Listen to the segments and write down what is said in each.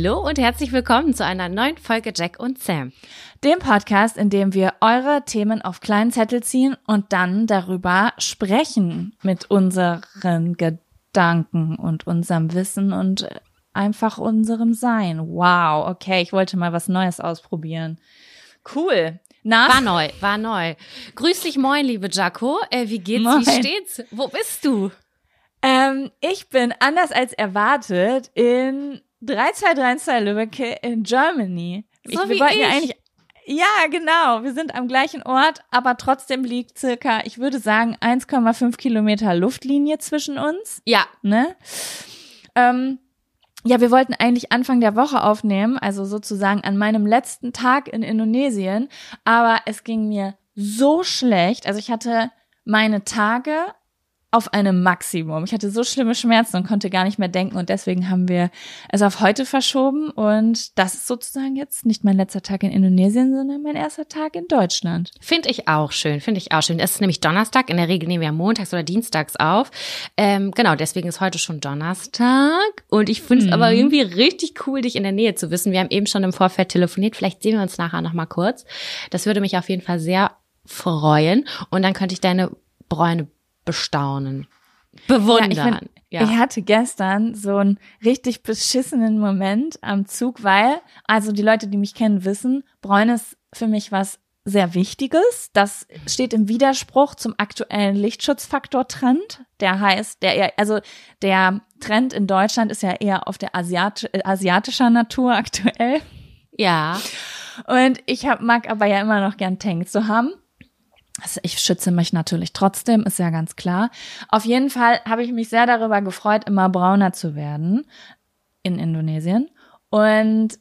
Hallo und herzlich willkommen zu einer neuen Folge Jack und Sam. Dem Podcast, in dem wir eure Themen auf kleinen Zettel ziehen und dann darüber sprechen mit unseren Gedanken und unserem Wissen und einfach unserem Sein. Wow, okay, ich wollte mal was Neues ausprobieren. Cool. Na? War neu, war neu. Grüß dich, moin, liebe Jaco. Äh, wie geht's, moin. wie steht's? Wo bist du? Ähm, ich bin anders als erwartet in 3232 Lübbecke in Germany. So ich, wir wollten ich. ja eigentlich ja, genau. Wir sind am gleichen Ort, aber trotzdem liegt circa, ich würde sagen, 1,5 Kilometer Luftlinie zwischen uns. Ja. Ne? Ähm, ja, wir wollten eigentlich Anfang der Woche aufnehmen, also sozusagen an meinem letzten Tag in Indonesien, aber es ging mir so schlecht. Also ich hatte meine Tage auf einem Maximum. Ich hatte so schlimme Schmerzen und konnte gar nicht mehr denken und deswegen haben wir es auf heute verschoben und das ist sozusagen jetzt nicht mein letzter Tag in Indonesien, sondern mein erster Tag in Deutschland. Finde ich auch schön, finde ich auch schön. Es ist nämlich Donnerstag, in der Regel nehmen wir montags oder dienstags auf. Ähm, genau, deswegen ist heute schon Donnerstag und ich finde es mhm. aber irgendwie richtig cool, dich in der Nähe zu wissen. Wir haben eben schon im Vorfeld telefoniert, vielleicht sehen wir uns nachher nochmal kurz. Das würde mich auf jeden Fall sehr freuen und dann könnte ich deine Bräune bestaunen, bewundern. Ja, ich, find, ja. ich hatte gestern so einen richtig beschissenen Moment am Zug, weil, also die Leute, die mich kennen, wissen, Bräune ist für mich was sehr Wichtiges. Das steht im Widerspruch zum aktuellen Lichtschutzfaktor-Trend. Der heißt, der eher, also der Trend in Deutschland ist ja eher auf der Asiat asiatischer Natur aktuell. Ja. Und ich hab, mag aber ja immer noch gern Tank zu haben. Also ich schütze mich natürlich trotzdem, ist ja ganz klar. Auf jeden Fall habe ich mich sehr darüber gefreut, immer brauner zu werden in Indonesien. Und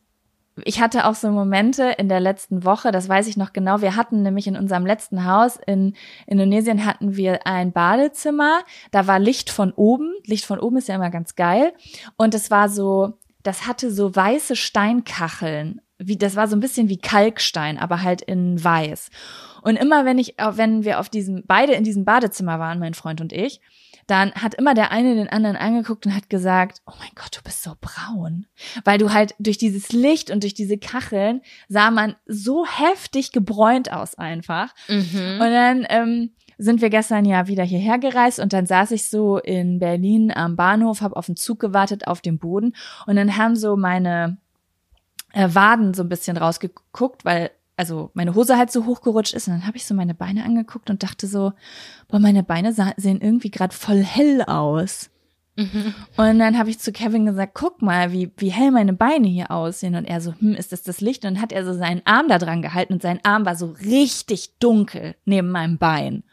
ich hatte auch so Momente in der letzten Woche, das weiß ich noch genau. Wir hatten nämlich in unserem letzten Haus in Indonesien hatten wir ein Badezimmer. Da war Licht von oben. Licht von oben ist ja immer ganz geil. Und es war so, das hatte so weiße Steinkacheln. Wie, das war so ein bisschen wie Kalkstein, aber halt in weiß. Und immer wenn ich, wenn wir auf diesem, beide in diesem Badezimmer waren, mein Freund und ich, dann hat immer der eine den anderen angeguckt und hat gesagt, oh mein Gott, du bist so braun. Weil du halt durch dieses Licht und durch diese Kacheln sah man so heftig gebräunt aus einfach. Mhm. Und dann ähm, sind wir gestern ja wieder hierher gereist und dann saß ich so in Berlin am Bahnhof, habe auf den Zug gewartet auf dem Boden und dann haben so meine äh, Waden so ein bisschen rausgeguckt, weil also meine Hose halt so hochgerutscht ist und dann habe ich so meine Beine angeguckt und dachte so, boah, meine Beine sehen irgendwie gerade voll hell aus. Mhm. Und dann habe ich zu Kevin gesagt, guck mal, wie, wie hell meine Beine hier aussehen. Und er so, hm, ist das das Licht? Und dann hat er so seinen Arm da dran gehalten und sein Arm war so richtig dunkel neben meinem Bein.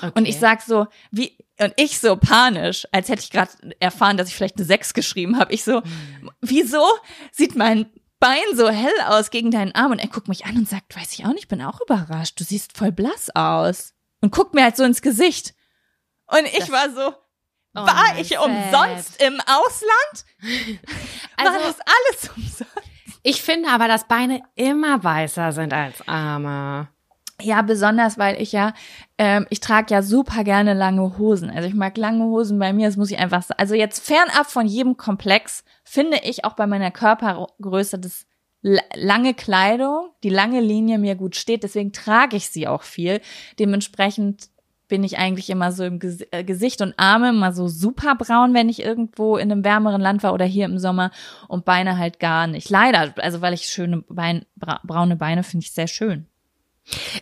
Okay. Und ich sag so, wie, und ich so panisch, als hätte ich gerade erfahren, dass ich vielleicht eine Sechs geschrieben habe. Ich so, mhm. wieso sieht mein Bein so hell aus gegen deinen Arm? Und er guckt mich an und sagt, weiß ich auch nicht, bin auch überrascht. Du siehst voll blass aus. Und guckt mir halt so ins Gesicht. Und ich das war so, oh war ich umsonst im Ausland? Also, war das alles umsonst? Ich finde aber, dass Beine immer weißer sind als Arme. Ja, besonders, weil ich ja, ähm, ich trage ja super gerne lange Hosen. Also ich mag lange Hosen bei mir, das muss ich einfach sagen. Also jetzt fernab von jedem Komplex finde ich auch bei meiner Körpergröße das lange Kleidung, die lange Linie mir gut steht. Deswegen trage ich sie auch viel. Dementsprechend bin ich eigentlich immer so im äh, Gesicht und Arme immer so super braun, wenn ich irgendwo in einem wärmeren Land war oder hier im Sommer und Beine halt gar nicht. Leider, also weil ich schöne Bein, braune Beine finde ich sehr schön.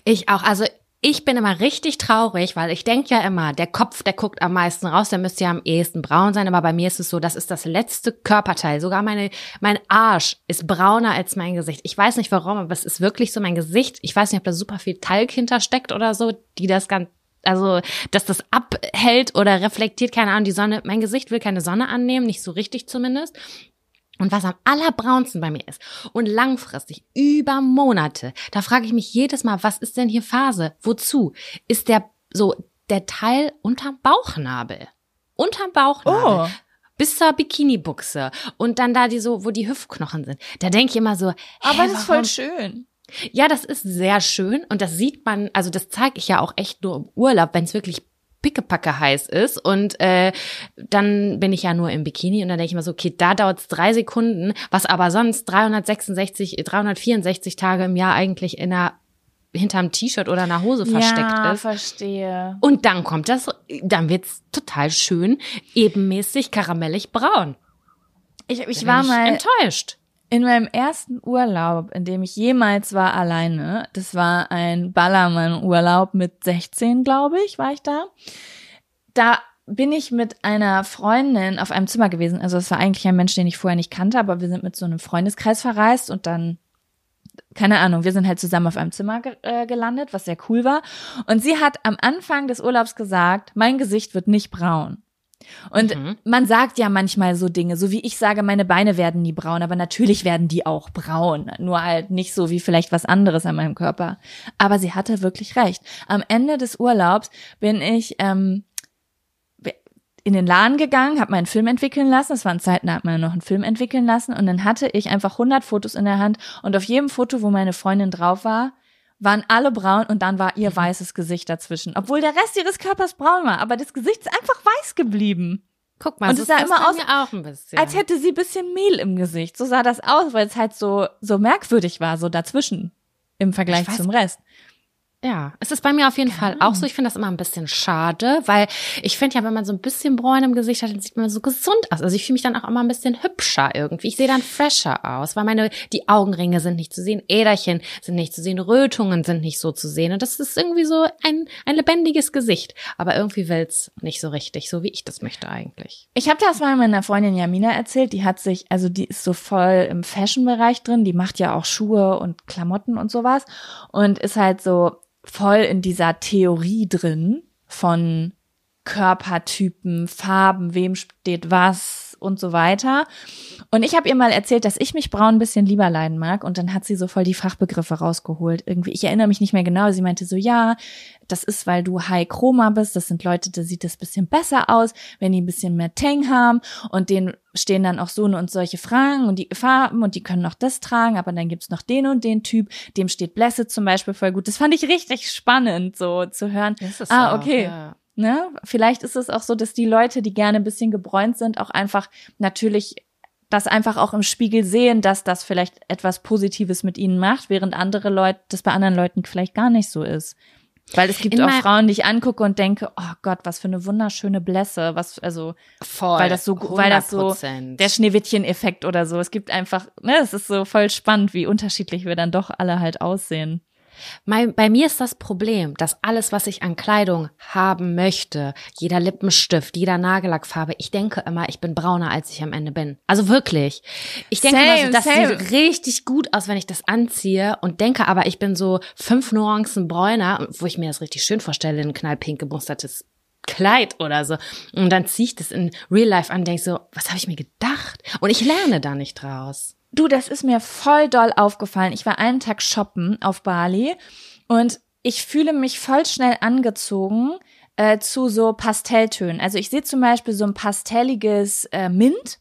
Ich auch. Also ich bin immer richtig traurig, weil ich denke ja immer, der Kopf, der guckt am meisten raus, der müsste ja am ehesten braun sein, aber bei mir ist es so, das ist das letzte Körperteil. Sogar meine, mein Arsch ist brauner als mein Gesicht. Ich weiß nicht warum, aber es ist wirklich so mein Gesicht. Ich weiß nicht, ob da super viel Talg hintersteckt oder so, die das ganz, also, dass das abhält oder reflektiert, keine Ahnung, die Sonne, mein Gesicht will keine Sonne annehmen, nicht so richtig zumindest. Und was am allerbraunsten bei mir ist und langfristig über Monate, da frage ich mich jedes Mal, was ist denn hier Phase? Wozu? Ist der so der Teil unterm Bauchnabel? Unterm Bauchnabel. Oh. Bis zur Bikini-Buchse. Und dann da die so, wo die Hüftknochen sind. Da denke ich immer so, hä, aber das ist voll schön. Ja, das ist sehr schön und das sieht man, also das zeige ich ja auch echt nur im Urlaub, wenn es wirklich pickepacke heiß ist und äh, dann bin ich ja nur im Bikini und dann denke ich mir so, okay, da dauert es drei Sekunden, was aber sonst 366, 364 Tage im Jahr eigentlich in einer hinterm T-Shirt oder einer Hose versteckt ja, ist. verstehe. Und dann kommt das, dann wird's total schön, ebenmäßig karamellig braun. Ich, ich war mal enttäuscht. In meinem ersten Urlaub, in dem ich jemals war alleine, das war ein Ballermann-Urlaub mit 16, glaube ich, war ich da. Da bin ich mit einer Freundin auf einem Zimmer gewesen. Also es war eigentlich ein Mensch, den ich vorher nicht kannte, aber wir sind mit so einem Freundeskreis verreist und dann, keine Ahnung, wir sind halt zusammen auf einem Zimmer ge äh, gelandet, was sehr cool war. Und sie hat am Anfang des Urlaubs gesagt, mein Gesicht wird nicht braun. Und mhm. man sagt ja manchmal so Dinge, so wie ich sage, meine Beine werden nie braun, aber natürlich werden die auch braun. Nur halt nicht so wie vielleicht was anderes an meinem Körper. Aber sie hatte wirklich recht. Am Ende des Urlaubs bin ich ähm, in den Laden gegangen, habe meinen Film entwickeln lassen. Es waren Zeiten, da hat man noch einen Film entwickeln lassen. Und dann hatte ich einfach 100 Fotos in der Hand. Und auf jedem Foto, wo meine Freundin drauf war, waren alle braun und dann war ihr mhm. weißes Gesicht dazwischen. Obwohl der Rest ihres Körpers braun war, aber das Gesicht ist einfach weiß geblieben. Guck mal, und es sah immer aus, auch ein bisschen. als hätte sie bisschen Mehl im Gesicht. So sah das aus, weil es halt so, so merkwürdig war, so dazwischen im Vergleich weiß, zum Rest. Ja, es ist bei mir auf jeden ja. Fall auch so. Ich finde das immer ein bisschen schade, weil ich finde ja, wenn man so ein bisschen Bräun im Gesicht hat, dann sieht man so gesund aus. Also ich fühle mich dann auch immer ein bisschen hübscher irgendwie. Ich sehe dann fresher aus, weil meine, die Augenringe sind nicht zu sehen, Äderchen sind nicht zu sehen, Rötungen sind nicht so zu sehen. Und das ist irgendwie so ein, ein lebendiges Gesicht. Aber irgendwie will's nicht so richtig, so wie ich das möchte eigentlich. Ich habe das mal meiner Freundin Jamina erzählt. Die hat sich, also die ist so voll im Fashion-Bereich drin. Die macht ja auch Schuhe und Klamotten und sowas. Und ist halt so, voll in dieser Theorie drin von Körpertypen, Farben, wem steht was und so weiter. Und ich habe ihr mal erzählt, dass ich mich braun ein bisschen lieber leiden mag. Und dann hat sie so voll die Fachbegriffe rausgeholt. Irgendwie, ich erinnere mich nicht mehr genau. Sie meinte so, ja, das ist, weil du High Chroma bist. Das sind Leute, da sieht das bisschen besser aus, wenn die ein bisschen mehr Tang haben. Und denen stehen dann auch so und solche Fragen und die Farben und die können auch das tragen. Aber dann gibt's noch den und den Typ. Dem steht Blessed zum Beispiel voll gut. Das fand ich richtig spannend, so zu hören. ah, okay. Auch, ja. Ne? Vielleicht ist es auch so, dass die Leute, die gerne ein bisschen gebräunt sind, auch einfach natürlich das einfach auch im Spiegel sehen, dass das vielleicht etwas Positives mit ihnen macht, während andere Leute, das bei anderen Leuten vielleicht gar nicht so ist. Weil es gibt In auch Frauen, die ich angucke und denke, oh Gott, was für eine wunderschöne Blässe, was also voll, weil das so 100%. weil das so der Schneewittchen-Effekt oder so. Es gibt einfach, ne, es ist so voll spannend, wie unterschiedlich wir dann doch alle halt aussehen. Mein, bei mir ist das Problem, dass alles, was ich an Kleidung haben möchte, jeder Lippenstift, jeder Nagellackfarbe, ich denke immer, ich bin brauner, als ich am Ende bin. Also wirklich. Ich denke Same, das same. sieht richtig gut aus, wenn ich das anziehe und denke aber, ich bin so fünf Nuancen bräuner, wo ich mir das richtig schön vorstelle, ein knallpink gemustertes Kleid oder so. Und dann ziehe ich das in Real Life an und denke so, was habe ich mir gedacht? Und ich lerne da nicht draus. Du, das ist mir voll doll aufgefallen. Ich war einen Tag shoppen auf Bali und ich fühle mich voll schnell angezogen äh, zu so Pastelltönen. Also ich sehe zum Beispiel so ein pastelliges äh, Mint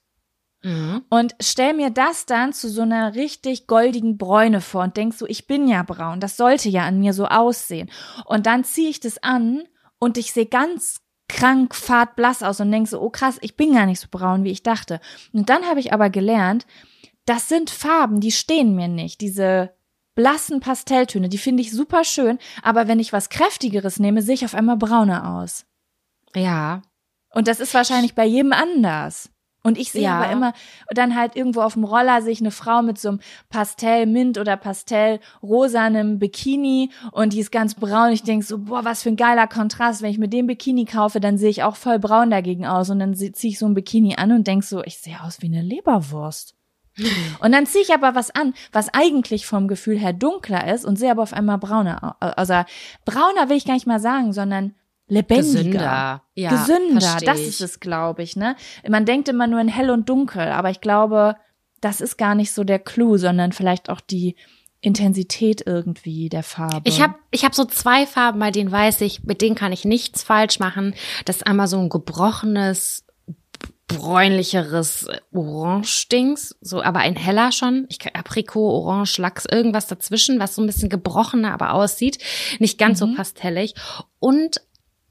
Mhm. und stell mir das dann zu so einer richtig goldigen Bräune vor und denk so, ich bin ja braun, das sollte ja an mir so aussehen. Und dann ziehe ich das an und ich sehe ganz krank fadblass aus und denk so, oh krass, ich bin gar nicht so braun, wie ich dachte. Und dann habe ich aber gelernt, das sind Farben, die stehen mir nicht. Diese blassen Pastelltöne, die finde ich super schön, aber wenn ich was kräftigeres nehme, sehe ich auf einmal brauner aus. Ja. Und das ist wahrscheinlich bei jedem anders. Und ich sehe Ja. aber immer, dann halt irgendwo auf dem Roller sehe ich eine Frau mit so einem Pastell-Mint oder Pastell-rosanem Bikini und die ist ganz braun. Ich denk so, boah, was für ein geiler Kontrast. Wenn ich mir den Bikini kaufe, dann sehe ich auch voll braun dagegen aus. Und dann ziehe ich so ein Bikini an und denk so, ich sehe aus wie eine Leberwurst. Und dann ziehe ich aber was an, was eigentlich vom Gefühl her dunkler ist und sehe aber auf einmal brauner. au- Also brauner will ich gar nicht mal sagen, sondern lebendiger. Gesünder. Ja, Gesünder, das ist es, glaube ich, ne? Man denkt immer nur in hell und dunkel, aber ich glaube, das ist gar nicht so der Clou, sondern vielleicht auch die Intensität irgendwie der Farbe. Ich habe ich hab so zwei Farben, bei denen weiß ich, mit denen kann ich nichts falsch machen. Das ist einmal so ein gebrochenes, bräunlicheres Orange-Dings, so, aber ein heller schon. Ich kann Aprikot, Orange, Lachs, irgendwas dazwischen, was so ein bisschen gebrochener aber aussieht. Nicht ganz so pastellig. Und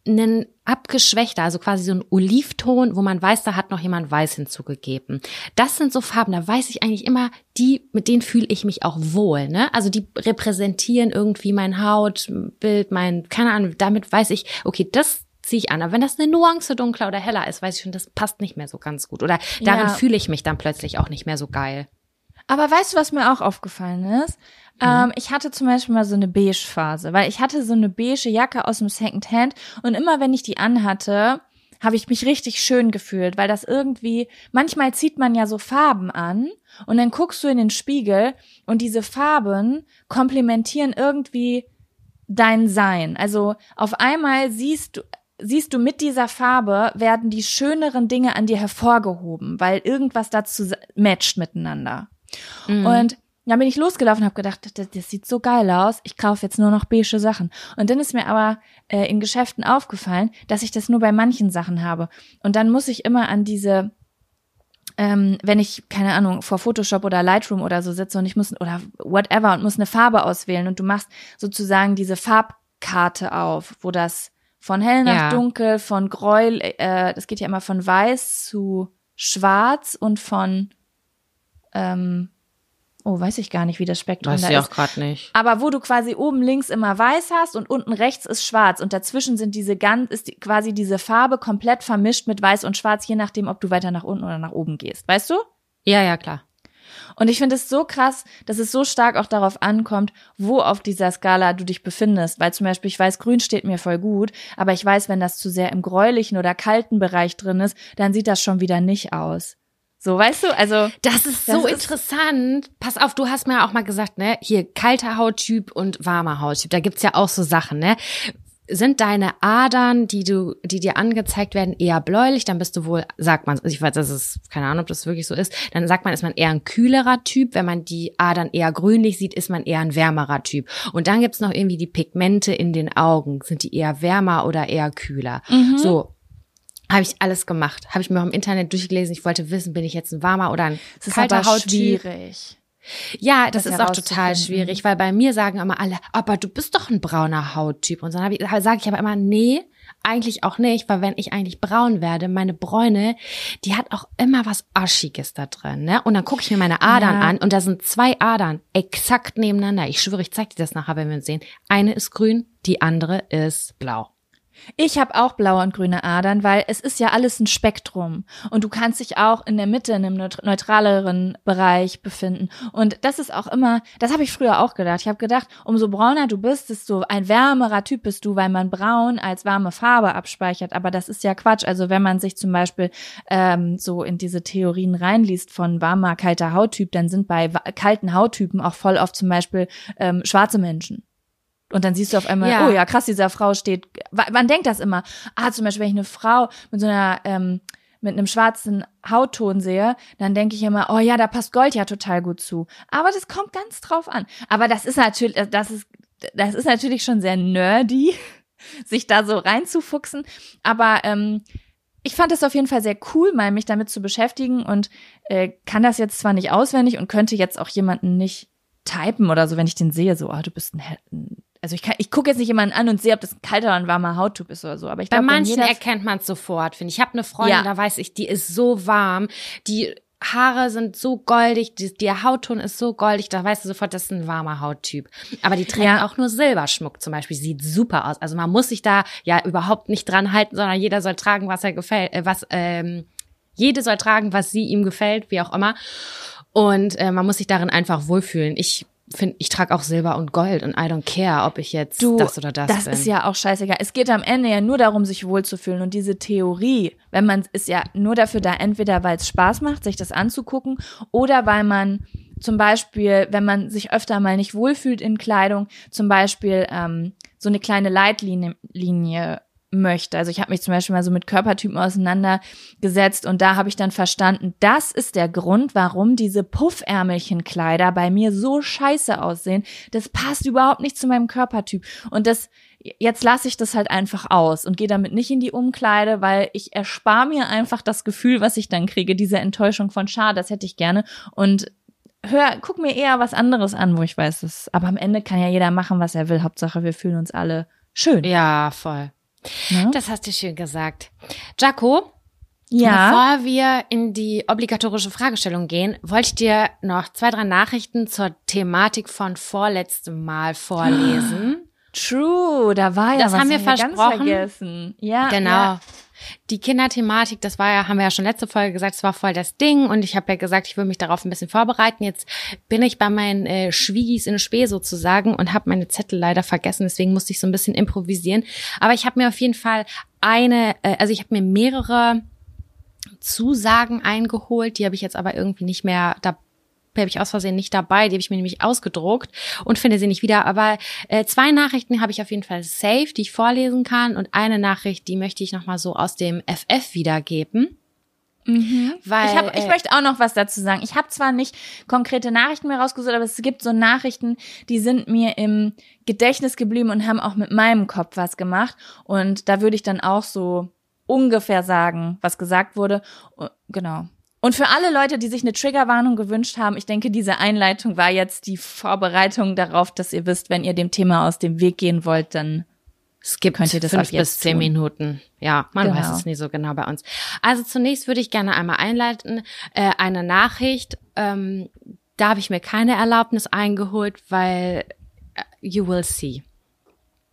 einen abgeschwächter, also quasi so ein Olivton, wo man weiß, da hat noch jemand Weiß hinzugegeben. Das sind so Farben, da weiß ich eigentlich immer, die, mit denen fühle ich mich auch wohl, ne? Also die repräsentieren irgendwie mein Hautbild, mein, keine Ahnung, damit weiß ich, okay, das ziehe ich an. Aber wenn das eine Nuance dunkler oder heller ist, weiß ich schon, das passt nicht mehr so ganz gut. Oder darin Ja. fühle ich mich dann plötzlich auch nicht mehr so geil. Aber weißt du, was mir auch aufgefallen ist? Ähm, ich hatte zum Beispiel mal so eine Beige-Phase, weil ich hatte so eine beige Jacke aus dem Secondhand und immer wenn ich die anhatte, habe ich mich richtig schön gefühlt, weil das irgendwie, manchmal zieht man ja so Farben an und dann guckst du in den Spiegel und diese Farben komplementieren irgendwie dein Sein. Also auf einmal siehst du, siehst du mit dieser Farbe werden die schöneren Dinge an dir hervorgehoben, weil irgendwas dazu matcht miteinander. Und dann bin ich losgelaufen und habe gedacht, das, das sieht so geil aus. Ich kaufe jetzt nur noch beige Sachen. Und dann ist mir aber äh, in Geschäften aufgefallen, dass ich das nur bei manchen Sachen habe. Und dann muss ich immer an diese ähm, wenn ich, keine Ahnung, vor Photoshop oder Lightroom oder so sitze und ich muss, oder whatever, und muss eine Farbe auswählen und du machst sozusagen diese Farbkarte auf, wo das von hell nach Ja. dunkel, von Gräuel, äh, das geht ja immer von weiß zu schwarz und von, ähm, oh, weiß ich gar nicht, wie das Spektrum Weiß da ich ist. auch gerade nicht. Aber wo du quasi oben links immer weiß hast und unten rechts ist schwarz und dazwischen sind diese ganz, ist die, quasi diese Farbe komplett vermischt mit weiß und schwarz, je nachdem, ob du weiter nach unten oder nach oben gehst. Weißt du? Ja, ja, klar. Und ich finde es so krass, dass es so stark auch darauf ankommt, wo auf dieser Skala du dich befindest. Weil zum Beispiel, ich weiß, grün steht mir voll gut, aber ich weiß, wenn das zu sehr im gräulichen oder kalten Bereich drin ist, dann sieht das schon wieder nicht aus. So, weißt du? Also, Das ist Das so ist- interessant. Pass auf, du hast mir ja auch mal gesagt, ne, hier kalter Hauttyp und warmer Hauttyp. Da gibt's ja auch so Sachen, ne? Sind deine Adern, die du, die dir angezeigt werden, eher bläulich, dann bist du wohl, sagt man, ich weiß, das ist, keine Ahnung, ob das wirklich so ist, dann sagt man, ist man eher ein kühlerer Typ. Wenn man die Adern eher grünlich sieht, ist man eher ein wärmerer Typ. Und dann gibt's noch irgendwie die Pigmente in den Augen. Sind die eher wärmer oder eher kühler? So, habe ich alles gemacht. Habe ich mir auch im Internet durchgelesen. Ich wollte wissen, bin ich jetzt ein warmer oder ein es ist kalter aber Hauttyp? schwierig. Ja, das, das ist auch total schwierig, weil bei mir sagen immer alle, aber du bist doch ein brauner Hauttyp. Und dann ich, sage ich aber immer, nee, eigentlich auch nicht, weil wenn ich eigentlich braun werde, meine Bräune, die hat auch immer was Aschiges da drin. Ne? Und dann gucke ich mir meine Adern Ja. an und da sind zwei Adern exakt nebeneinander. Ich schwöre, ich zeig dir das nachher, wenn wir uns sehen. Eine ist grün, die andere ist blau. Ich habe auch blaue und grüne Adern, weil es ist ja alles ein Spektrum und du kannst dich auch in der Mitte in einem neutraleren Bereich befinden und das ist auch immer, das habe ich früher auch gedacht. Ich habe gedacht, umso brauner du bist, desto ein wärmerer Typ bist du, weil man braun als warme Farbe abspeichert. Aber das ist ja Quatsch. Also wenn man sich zum Beispiel ähm, so in diese Theorien reinliest von warmer, kalter Hauttyp, dann sind bei kalten Hauttypen auch voll oft zum Beispiel ähm, schwarze Menschen. Und dann siehst du auf einmal, ja. oh ja, krass, dieser Frau steht. Man denkt das immer. Ah, zum Beispiel, wenn ich eine Frau mit so einer ähm, mit einem schwarzen Hautton sehe, dann denke ich immer, oh ja, da passt Gold ja total gut zu. Aber das kommt ganz drauf an. Aber das ist natürlich, das ist, das ist natürlich schon sehr nerdy, sich da so reinzufuchsen. Aber ähm, ich fand es auf jeden Fall sehr cool, mal mich damit zu beschäftigen und äh, kann das jetzt zwar nicht auswendig und könnte jetzt auch jemanden nicht typen oder so, wenn ich den sehe, so, ah, oh, du bist ein, ein also ich, kann, ich gucke jetzt nicht jemanden an und sehe, ob das ein kalter oder ein warmer Hauttyp ist oder so. Aber ich Bei glaub, manchen erkennt man es sofort, finde ich. Ich habe eine Freundin, ja. da weiß ich, die ist so warm, die Haare sind so goldig, die, der Hautton ist so goldig, da weißt du sofort, das ist ein warmer Hauttyp. Aber die trägt ja. auch nur Silberschmuck zum Beispiel, sieht super aus. Also man muss sich da ja überhaupt nicht dran halten, sondern jeder soll tragen, was er gefällt, äh, was ähm, jede soll tragen, was sie ihm gefällt, wie auch immer. Und äh, man muss sich darin einfach wohlfühlen. Ich finde, ich trage auch Silber und Gold und I don't care, ob ich jetzt du, das oder das, das bin. Das ist ja auch scheißegal. Es geht am Ende ja nur darum, sich wohlzufühlen. Und diese Theorie, wenn man ist ja nur dafür da, entweder weil es Spaß macht, sich das anzugucken, oder weil man zum Beispiel, wenn man sich öfter mal nicht wohlfühlt in Kleidung, zum Beispiel ähm, so eine kleine Leitlinie Linie möchte. Also ich habe mich zum Beispiel mal so mit Körpertypen auseinandergesetzt und da habe ich dann verstanden, das ist der Grund, warum diese Puffärmelchenkleider bei mir so scheiße aussehen. Das passt überhaupt nicht zu meinem Körpertyp. Und das, jetzt lasse ich das halt einfach aus und gehe damit nicht in die Umkleide, weil ich erspare mir einfach das Gefühl, was ich dann kriege, diese Enttäuschung von schade, das hätte ich gerne. Und hör, guck mir eher was anderes an, wo ich weiß, das, aber am Ende kann ja jeder machen, was er will. Hauptsache, wir fühlen uns alle schön. Ja, voll. Ne? Das hast du schön gesagt. Jaco, ja. Bevor wir in die obligatorische Fragestellung gehen, wollte ich dir noch zwei, drei Nachrichten zur Thematik von vorletztem Mal vorlesen. True, da war ja das was haben wir versprochen. vergessen. Ja, genau. Ja die Kinderthematik, das war ja, haben wir ja schon letzte Folge gesagt, es war voll das Ding und ich habe ja gesagt, ich will mich darauf ein bisschen vorbereiten. Jetzt bin ich bei meinen äh, Schwiegis in Spee sozusagen und habe meine Zettel leider vergessen, deswegen musste ich so ein bisschen improvisieren. Aber ich habe mir auf jeden Fall eine, äh, also ich habe mir mehrere Zusagen eingeholt, die habe ich jetzt aber irgendwie nicht mehr da habe ich aus Versehen nicht dabei, die habe ich mir nämlich ausgedruckt und finde sie nicht wieder. Aber äh, zwei Nachrichten habe ich auf jeden Fall safe, die ich vorlesen kann und eine Nachricht, die möchte ich nochmal so aus dem FF wiedergeben. Mhm. Weil, ich, hab, ich äh, möchte auch noch was dazu sagen. Ich habe zwar nicht konkrete Nachrichten mehr rausgesucht, aber es gibt so Nachrichten, die sind mir im Gedächtnis geblieben und haben auch mit meinem Kopf was gemacht. Und da würde ich dann auch so ungefähr sagen, was gesagt wurde. Genau. Und für alle Leute, die sich eine Triggerwarnung gewünscht haben, ich denke, diese Einleitung war jetzt die Vorbereitung darauf, dass ihr wisst, wenn ihr dem Thema aus dem Weg gehen wollt, dann es gibt könnt ihr das fünf bis zehn tun. Minuten. Ja, man genau. weiß es nie so genau bei uns. Also zunächst würde ich gerne einmal einleiten äh, eine Nachricht. Ähm, da habe ich mir keine Erlaubnis eingeholt, weil uh, you will see.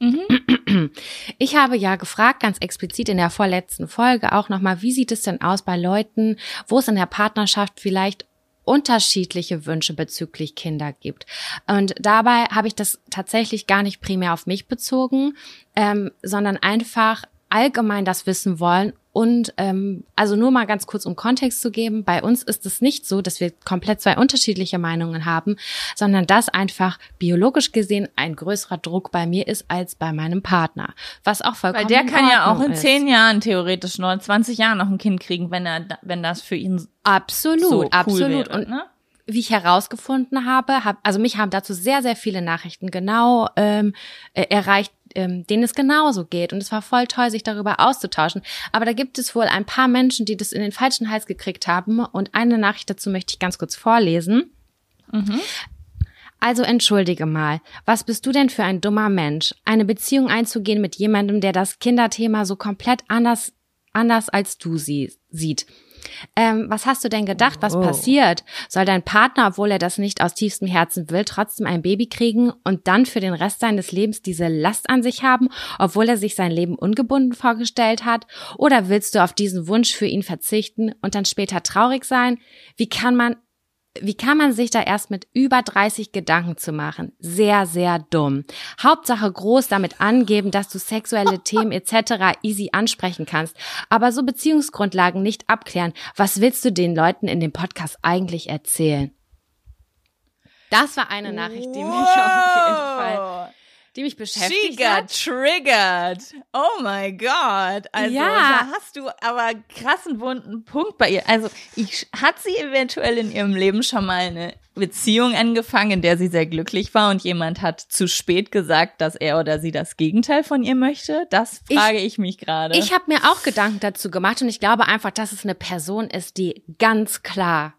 Mhm. Ich habe ja gefragt, ganz explizit in der vorletzten Folge auch nochmal, wie sieht es denn aus bei Leuten, wo es in der Partnerschaft vielleicht unterschiedliche Wünsche bezüglich Kinder gibt. Und dabei habe ich das tatsächlich gar nicht primär auf mich bezogen, ähm, sondern einfach allgemein das wissen wollen und ähm, also nur mal ganz kurz um Kontext zu geben, bei uns ist es nicht so, dass wir komplett zwei unterschiedliche Meinungen haben, sondern dass einfach biologisch gesehen ein größerer Druck bei mir ist als bei meinem Partner. Was auch vollkommen Weil der kann ja auch in zehn Jahren theoretisch noch, 20 Jahren noch ein Kind kriegen, wenn er, wenn das für ihn absolut, so cool absolut wäre, und ne? wie ich herausgefunden habe, hab, also mich haben dazu sehr, sehr viele Nachrichten genau ähm, äh, erreicht, ähm, denen es genauso geht. Und es war voll toll, sich darüber auszutauschen. Aber da gibt es wohl ein paar Menschen, die das in den falschen Hals gekriegt haben. Und eine Nachricht dazu möchte ich ganz kurz vorlesen. Mhm. Also entschuldige mal, was bist du denn für ein dummer Mensch, eine Beziehung einzugehen mit jemandem, der das Kinderthema so komplett anders, anders als du sie, sieht? Ähm, was hast du denn gedacht, was Oh. passiert? Soll dein Partner, obwohl er das nicht aus tiefstem Herzen will, trotzdem ein Baby kriegen und dann für den Rest seines Lebens diese Last an sich haben, obwohl er sich sein Leben ungebunden vorgestellt hat? Oder willst du auf diesen Wunsch für ihn verzichten und dann später traurig sein? Wie kann man wie kann man sich da erst mit über 30 Gedanken zu machen? Sehr, sehr dumm. Hauptsache groß damit angeben, dass du sexuelle Themen etc. easy ansprechen kannst, aber so Beziehungsgrundlagen nicht abklären. Was willst du den Leuten in dem Podcast eigentlich erzählen? Das war eine Nachricht, die mich auf jeden Fall, die mich She beschäftigt got hat. triggered. Oh my God. Also Ja. da hast du aber einen krassen wunden Punkt bei ihr. Also ich, hat sie eventuell in ihrem Leben schon mal eine Beziehung angefangen, in der sie sehr glücklich war und jemand hat zu spät gesagt, dass er oder sie das Gegenteil von ihr möchte? Das Ich- frage ich, mich gerade. Ich habe mir auch Gedanken dazu gemacht und ich glaube einfach, dass es eine Person ist, die ganz klar,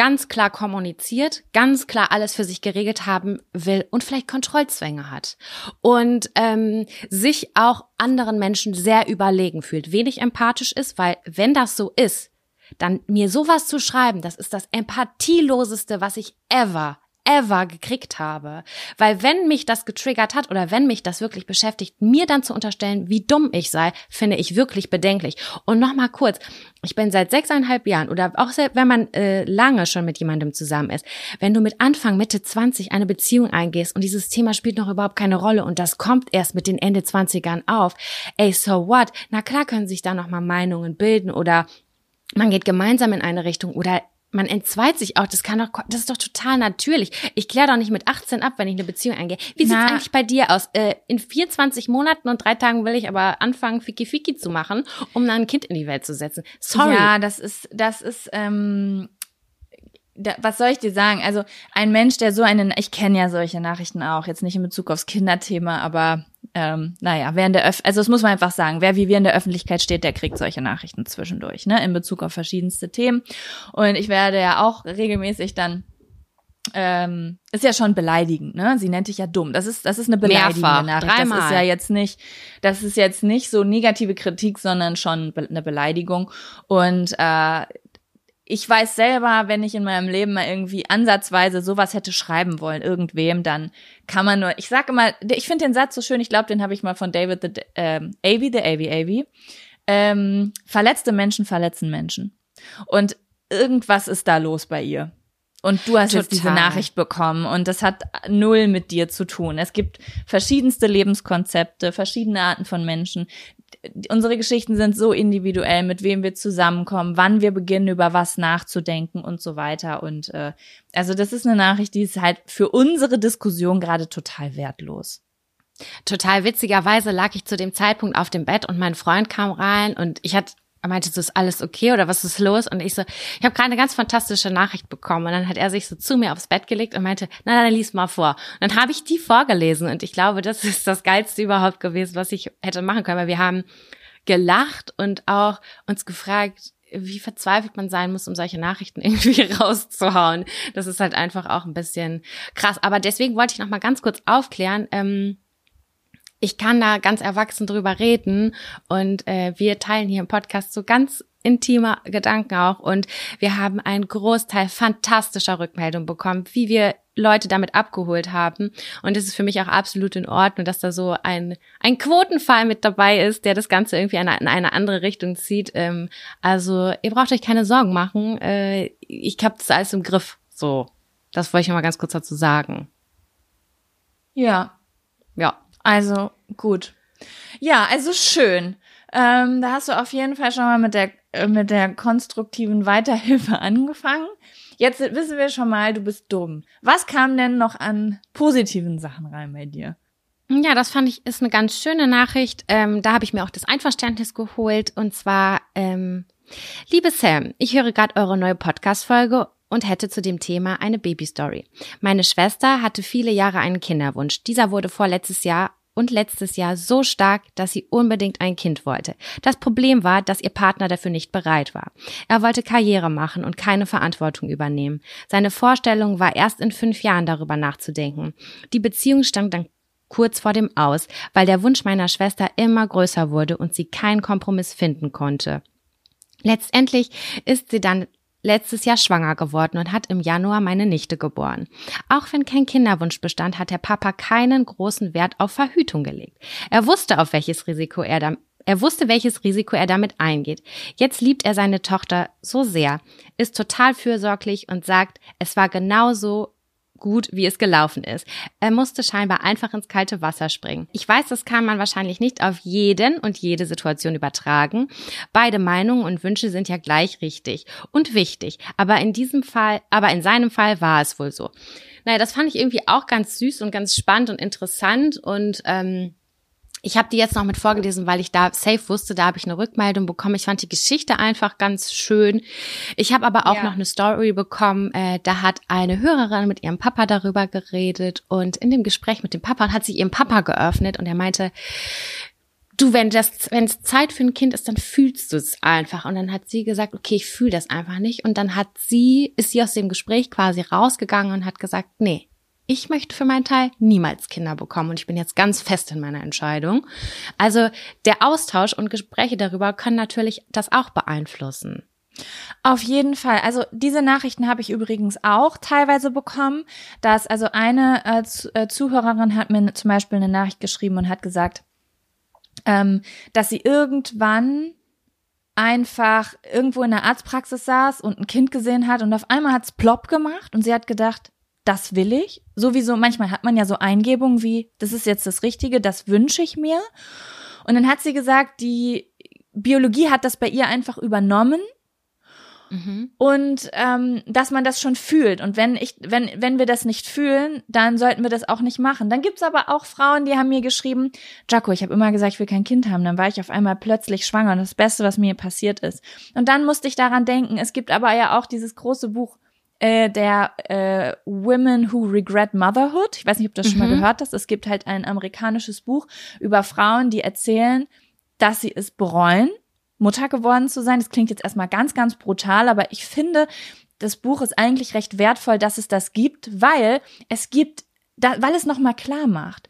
ganz klar kommuniziert, ganz klar alles für sich geregelt haben will und vielleicht Kontrollzwänge hat. Und ähm, sich auch anderen Menschen sehr überlegen fühlt, wenig empathisch ist, weil wenn das so ist, dann mir sowas zu schreiben, das ist das empathieloseste, was ich ever ever gekriegt habe. Weil wenn mich das getriggert hat oder wenn mich das wirklich beschäftigt, mir dann zu unterstellen, wie dumm ich sei, finde ich wirklich bedenklich. Und nochmal kurz, ich bin seit sechseinhalb Jahren oder auch selbst wenn man äh, lange schon mit jemandem zusammen ist, wenn du mit Anfang, Mitte 20 eine Beziehung eingehst und dieses Thema spielt noch überhaupt keine Rolle und das kommt erst mit den Ende 20ern auf, ey, so what? Na klar können sich da nochmal Meinungen bilden oder man geht gemeinsam in eine Richtung oder man entzweit sich auch, das kann doch, das ist doch total natürlich. Ich kläre doch nicht mit 18 ab, wenn ich eine Beziehung eingehe. Wie sieht's Na. eigentlich bei dir aus? Äh, in 24 Monaten und drei Tagen will ich aber anfangen, Fiki Fiki zu machen, um dann ein Kind in die Welt zu setzen. Sorry. Ja, das ist, das ist, ähm, da, was soll ich dir sagen? Also ein Mensch, der so eine, ich kenne ja solche Nachrichten auch, jetzt nicht in Bezug aufs Kinderthema, aber ähm, naja, wer in der Öff also das muss man einfach sagen, wer wie wir in der Öffentlichkeit steht, der kriegt solche Nachrichten zwischendurch, ne, in Bezug auf verschiedenste Themen. Und ich werde ja auch regelmäßig dann ähm, ist ja schon beleidigend, ne? Sie nennt dich ja dumm. Das ist, das ist eine beleidigende Mehrfach, Nachricht. Das ist dreimal. ja jetzt nicht, das ist jetzt nicht so negative Kritik, sondern schon eine Beleidigung. Und äh, ich weiß selber, wenn ich in meinem Leben mal irgendwie ansatzweise sowas hätte schreiben wollen, irgendwem, dann kann man nur, ich sag immer, ich finde den Satz so schön, ich glaube, den habe ich mal von David the, ähm, Avey, the Avey, Avey. Ähm, verletzte Menschen verletzen Menschen. Und irgendwas ist da los bei ihr. Und du hast jetzt diese Total. Nachricht bekommen und das hat null mit dir zu tun. Es gibt verschiedenste Lebenskonzepte, verschiedene Arten von Menschen. Unsere Geschichten sind so individuell, mit wem wir zusammenkommen, wann wir beginnen, über was nachzudenken und so weiter. Und äh, also das ist eine Nachricht, die ist halt für unsere Diskussion gerade total wertlos. Total witzigerweise lag ich zu dem Zeitpunkt auf dem Bett und mein Freund kam rein und ich hatte er meinte, so ist alles okay oder was ist los? Und ich so, ich habe gerade eine ganz fantastische Nachricht bekommen. Und dann hat er sich so zu mir aufs Bett gelegt und meinte, na, dann lies mal vor. Und dann habe ich die vorgelesen und ich glaube, das ist das Geilste überhaupt gewesen, was ich hätte machen können, weil wir haben gelacht und auch uns gefragt, wie verzweifelt man sein muss, um solche Nachrichten irgendwie rauszuhauen. Das ist halt einfach auch ein bisschen krass. Aber deswegen wollte ich noch mal ganz kurz aufklären. Ähm, ich kann da ganz erwachsen drüber reden und äh, wir teilen hier im Podcast so ganz intime Gedanken auch und wir haben einen Großteil fantastischer Rückmeldungen bekommen, wie wir Leute damit abgeholt haben und es ist für mich auch absolut in Ordnung, dass da so ein ein Quotenfall mit dabei ist, der das Ganze irgendwie in eine, in eine andere Richtung zieht. Ähm, also ihr braucht euch keine Sorgen machen, äh, ich habe das alles im Griff. So, das wollte ich noch mal ganz kurz dazu sagen. Ja, Ja. Also gut. Ja, also schön. Ähm, da hast du auf jeden Fall schon mal mit der äh, mit der konstruktiven Weiterhilfe angefangen. Jetzt wissen wir schon mal, du bist dumm. Was kam denn noch an positiven Sachen rein bei dir? Ja, das fand ich ist eine ganz schöne Nachricht. Ähm, da habe ich mir auch das Einverständnis geholt. Und zwar, ähm, liebe Sam, ich höre gerade eure neue Podcast-Folge und hätte zu dem Thema eine Baby-Story. Meine Schwester hatte viele Jahre einen Kinderwunsch. Dieser wurde vorletztes Jahr und letztes Jahr so stark, dass sie unbedingt ein Kind wollte. Das Problem war, dass ihr Partner dafür nicht bereit war. Er wollte Karriere machen und keine Verantwortung übernehmen. Seine Vorstellung war erst in fünf Jahren darüber nachzudenken. Die Beziehung stand dann kurz vor dem Aus, weil der Wunsch meiner Schwester immer größer wurde und sie keinen Kompromiss finden konnte. Letztendlich ist sie dann letztes Jahr schwanger geworden und hat im Januar meine Nichte geboren. Auch wenn kein Kinderwunsch bestand, hat der Papa keinen großen Wert auf Verhütung gelegt. Er wusste, auf welches Risiko er da, er wusste, welches Risiko er damit eingeht. Jetzt liebt er seine Tochter so sehr, ist total fürsorglich und sagt, es war genauso gut, wie es gelaufen ist. Er musste scheinbar einfach ins kalte Wasser springen. Ich weiß, das kann man wahrscheinlich nicht auf jeden und jede Situation übertragen. Beide Meinungen und Wünsche sind ja gleich richtig und wichtig. Aber in diesem Fall, aber in seinem Fall war es wohl so. Naja, das fand ich irgendwie auch ganz süß und ganz spannend und interessant und ähm, ich habe die jetzt noch mit vorgelesen, weil ich da safe wusste, da habe ich eine Rückmeldung bekommen. Ich fand die Geschichte einfach ganz schön. Ich habe aber auch ja. noch eine Story bekommen. Äh, da hat eine Hörerin mit ihrem Papa darüber geredet und in dem Gespräch mit dem Papa hat sie ihrem Papa geöffnet und er meinte, du, wenn das, wenn es Zeit für ein Kind ist, dann fühlst du es einfach. Und dann hat sie gesagt, okay, ich fühle das einfach nicht. Und dann hat sie, ist sie aus dem Gespräch quasi rausgegangen und hat gesagt, nee, ich möchte für meinen Teil niemals Kinder bekommen und ich bin jetzt ganz fest in meiner Entscheidung. Also der Austausch und Gespräche darüber können natürlich das auch beeinflussen. Auf jeden Fall. Also diese Nachrichten habe ich übrigens auch teilweise bekommen, dass also eine äh, äh Zuhörerin hat mir zum Beispiel eine Nachricht geschrieben und hat gesagt, ähm, dass sie irgendwann einfach irgendwo in der Arztpraxis saß und ein Kind gesehen hat und auf einmal hat's plopp gemacht und sie hat gedacht, das will ich. Sowieso, manchmal hat man ja so Eingebungen wie, das ist jetzt das Richtige, das wünsche ich mir. Und dann hat sie gesagt, die Biologie hat das bei ihr einfach übernommen. Mhm. Und ähm, dass man das schon fühlt. Und wenn ich, wenn, wenn wir das nicht fühlen, dann sollten wir das auch nicht machen. Dann gibt's aber auch Frauen, die haben mir geschrieben, Jaco, ich habe immer gesagt, ich will kein Kind haben. Dann war ich auf einmal plötzlich schwanger und das Beste, was mir passiert ist. Und dann musste ich daran denken, es gibt aber ja auch dieses große Buch äh, der äh, Women Who Regret Motherhood. Ich weiß nicht, ob du das mhm. schon mal mhm. gehört hast. Es gibt halt ein amerikanisches Buch über Frauen, die erzählen, dass sie es bereuen, Mutter geworden zu sein. Das klingt jetzt erstmal ganz, ganz brutal, aber ich finde, das Buch ist eigentlich recht wertvoll, dass es das gibt, weil es gibt, da, weil es nochmal klar macht.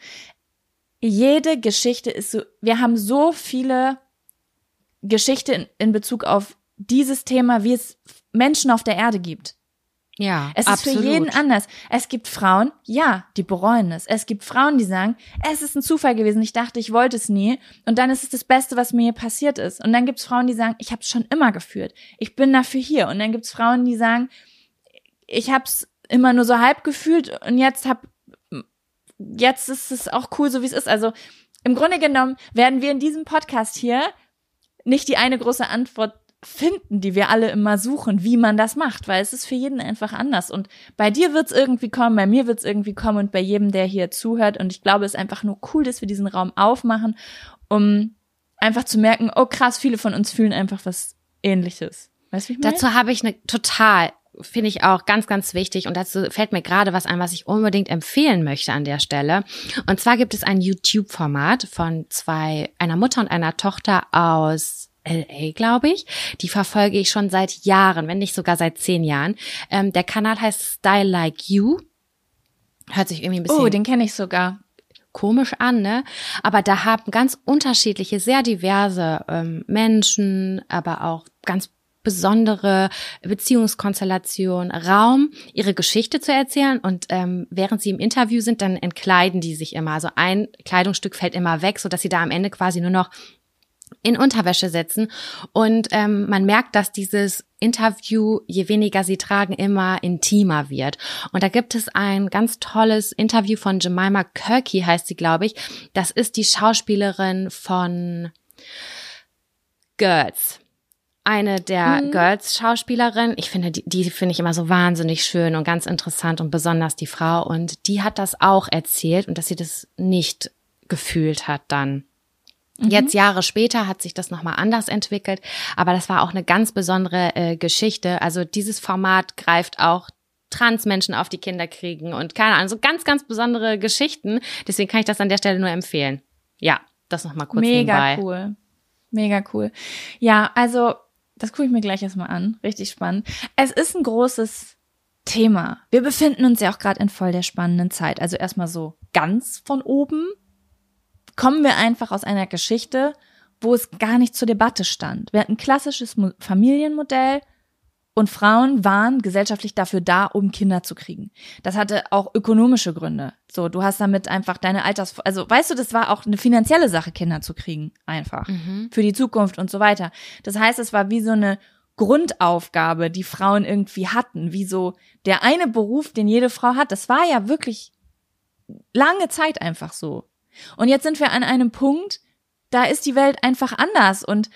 Jede Geschichte ist so, wir haben so viele Geschichte in, in Bezug auf dieses Thema, wie es Menschen auf der Erde gibt. Ja, es ist absolut. für jeden anders. Es gibt Frauen, ja, die bereuen es. Es gibt Frauen, die sagen, es ist ein Zufall gewesen, ich dachte, ich wollte es nie und dann ist es das Beste, was mir passiert ist. Und dann gibt es Frauen, die sagen, ich habe es schon immer geführt. Ich bin dafür hier. Und dann gibt es Frauen, die sagen, ich habe es immer nur so halb gefühlt und jetzt hab jetzt ist es auch cool, so wie es ist. Also im Grunde genommen werden wir in diesem Podcast hier nicht die eine große Antwort finden, die wir alle immer suchen, wie man das macht, weil es ist für jeden einfach anders. Und bei dir wird's irgendwie kommen, bei mir wird's irgendwie kommen und bei jedem, der hier zuhört. Und ich glaube, es ist einfach nur cool, dass wir diesen Raum aufmachen, um einfach zu merken, oh krass, viele von uns fühlen einfach was ähnliches. Weißt du, wie ich meine? Dazu habe ich eine total finde ich auch ganz, ganz wichtig. Und dazu fällt mir gerade was ein, was ich unbedingt empfehlen möchte an der Stelle. Und zwar gibt es ein YouTube-Format von zwei, einer Mutter und einer Tochter aus LA, glaube ich. Die verfolge ich schon seit Jahren, wenn nicht sogar seit zehn Jahren. Ähm, der Kanal heißt Style Like You. Hört sich irgendwie ein bisschen. Oh, den kenne ich sogar. Komisch an, ne? Aber da haben ganz unterschiedliche, sehr diverse ähm, Menschen, aber auch ganz besondere Beziehungskonstellation Raum, ihre Geschichte zu erzählen. Und ähm, während sie im Interview sind, dann entkleiden die sich immer. Also ein Kleidungsstück fällt immer weg, so dass sie da am Ende quasi nur noch in Unterwäsche setzen. Und ähm, man merkt, dass dieses Interview, je weniger sie tragen, immer intimer wird. Und da gibt es ein ganz tolles Interview von Jemima Kirky, heißt sie, glaube ich. Das ist die Schauspielerin von Girls eine der mhm. Girls-Schauspielerinnen. Ich finde, die, die finde ich immer so wahnsinnig schön und ganz interessant und besonders die Frau. Und die hat das auch erzählt und dass sie das nicht gefühlt hat dann. Mhm. Jetzt Jahre später hat sich das nochmal anders entwickelt, aber das war auch eine ganz besondere äh, Geschichte. Also dieses Format greift auch Transmenschen auf die Kinder kriegen und keine Ahnung, so ganz, ganz besondere Geschichten. Deswegen kann ich das an der Stelle nur empfehlen. Ja, das nochmal kurz Mega nebenbei. cool. Mega cool. Ja, also das gucke ich mir gleich erstmal an. Richtig spannend. Es ist ein großes Thema. Wir befinden uns ja auch gerade in voll der spannenden Zeit. Also erstmal so ganz von oben kommen wir einfach aus einer Geschichte, wo es gar nicht zur Debatte stand. Wir hatten ein klassisches Familienmodell und Frauen waren gesellschaftlich dafür da, um Kinder zu kriegen. Das hatte auch ökonomische Gründe. So, du hast damit einfach deine Alters, also weißt du, das war auch eine finanzielle Sache, Kinder zu kriegen, einfach. Mhm. Für die Zukunft und so weiter. Das heißt, es war wie so eine Grundaufgabe, die Frauen irgendwie hatten, wie so der eine Beruf, den jede Frau hat. Das war ja wirklich lange Zeit einfach so. Und jetzt sind wir an einem Punkt, da ist die Welt einfach anders und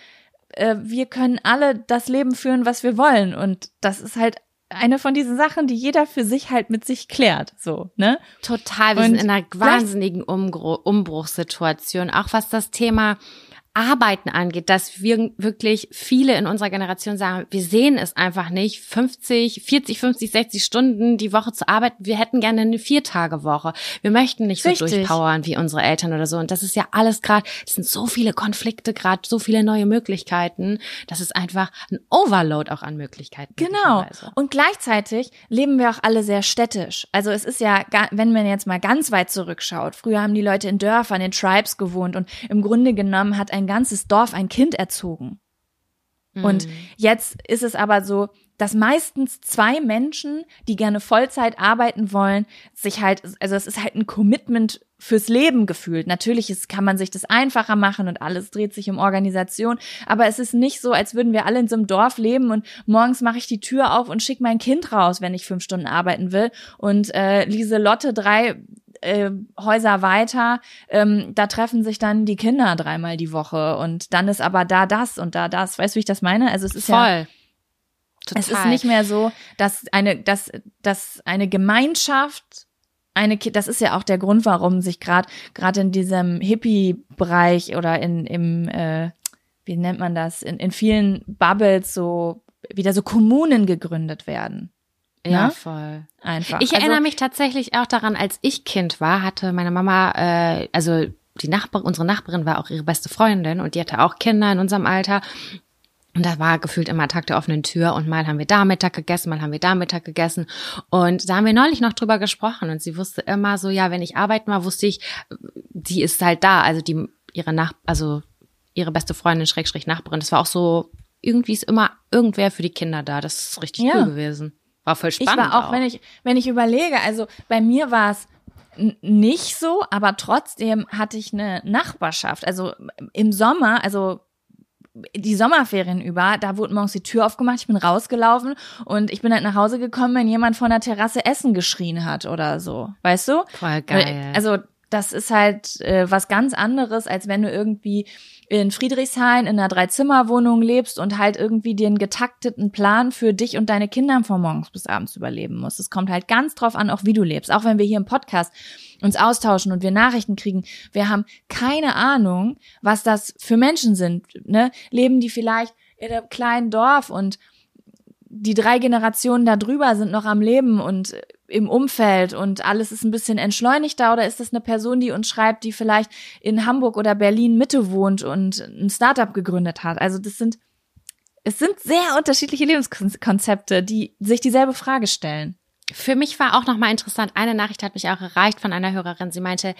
äh, wir können alle das Leben führen, was wir wollen. Und das ist halt eine von diesen Sachen, die jeder für sich halt mit sich klärt, so, ne? Total, wir und sind in einer wahnsinnigen Umbruchssituation, auch was das Thema Arbeiten angeht, dass wir wirklich viele in unserer Generation sagen, wir sehen es einfach nicht, 50, 40, 50, 60 Stunden die Woche zu arbeiten. Wir hätten gerne eine Viertagewoche. Wir möchten nicht so Richtig. durchpowern wie unsere Eltern oder so. Und das ist ja alles gerade, es sind so viele Konflikte gerade, so viele neue Möglichkeiten. Das ist einfach ein Overload auch an Möglichkeiten. Genau. Und gleichzeitig leben wir auch alle sehr städtisch. Also es ist ja, wenn man jetzt mal ganz weit zurückschaut, früher haben die Leute in Dörfern, in Tribes gewohnt und im Grunde genommen hat ein ein ganzes Dorf ein Kind erzogen. Mhm. Und jetzt ist es aber so, dass meistens zwei Menschen, die gerne Vollzeit arbeiten wollen, sich halt, also es ist halt ein Commitment fürs Leben gefühlt. Natürlich ist, kann man sich das einfacher machen und alles dreht sich um Organisation, aber es ist nicht so, als würden wir alle in so einem Dorf leben und morgens mache ich die Tür auf und schicke mein Kind raus, wenn ich fünf Stunden arbeiten will und äh, Lieselotte drei äh, Häuser weiter, ähm, da treffen sich dann die Kinder dreimal die Woche und dann ist aber da das und da das. Weißt du, wie ich das meine? Also es ist Voll. ja Total. Es ist nicht mehr so, dass eine, dass, dass eine Gemeinschaft eine, das ist ja auch der Grund, warum sich gerade gerade in diesem Hippie-Bereich oder in im äh, wie nennt man das in, in vielen Bubbles so wieder so Kommunen gegründet werden. Ja, ne? voll. Einfach. Ich also, erinnere mich tatsächlich auch daran, als ich Kind war, hatte meine Mama, äh, also die Nachbar, unsere Nachbarin war auch ihre beste Freundin und die hatte auch Kinder in unserem Alter. Und da war gefühlt immer Tag der offenen Tür und mal haben wir da Mittag gegessen, mal haben wir da Mittag gegessen. Und da haben wir neulich noch drüber gesprochen und sie wusste immer so, ja, wenn ich arbeiten war, wusste ich, die ist halt da. Also die, ihre Nach, also ihre beste Freundin, Schrägstrich Nachbarin. Das war auch so, irgendwie ist immer irgendwer für die Kinder da. Das ist richtig ja. cool gewesen. War voll spannend. Ich war auch, auch, wenn ich, wenn ich überlege, also bei mir war es nicht so, aber trotzdem hatte ich eine Nachbarschaft. Also im Sommer, also die Sommerferien über, da wurde morgens die Tür aufgemacht, ich bin rausgelaufen und ich bin halt nach Hause gekommen, wenn jemand von der Terrasse Essen geschrien hat oder so. Weißt du? Voll geil. Also das ist halt äh, was ganz anderes, als wenn du irgendwie in Friedrichshain in einer Dreizimmerwohnung lebst und halt irgendwie den getakteten Plan für dich und deine Kinder von morgens bis abends überleben musst. Es kommt halt ganz drauf an, auch wie du lebst. Auch wenn wir hier im Podcast uns austauschen und wir Nachrichten kriegen, wir haben keine Ahnung, was das für Menschen sind. Ne? Leben die vielleicht in einem kleinen Dorf und die drei Generationen da drüber sind noch am Leben und im Umfeld und alles ist ein bisschen entschleunigter oder ist das eine Person, die uns schreibt, die vielleicht in Hamburg oder Berlin Mitte wohnt und ein Startup gegründet hat? Also das sind es sind sehr unterschiedliche Lebenskonzepte, die sich dieselbe Frage stellen. Für mich war auch nochmal interessant, eine Nachricht hat mich auch erreicht von einer Hörerin. Sie meinte,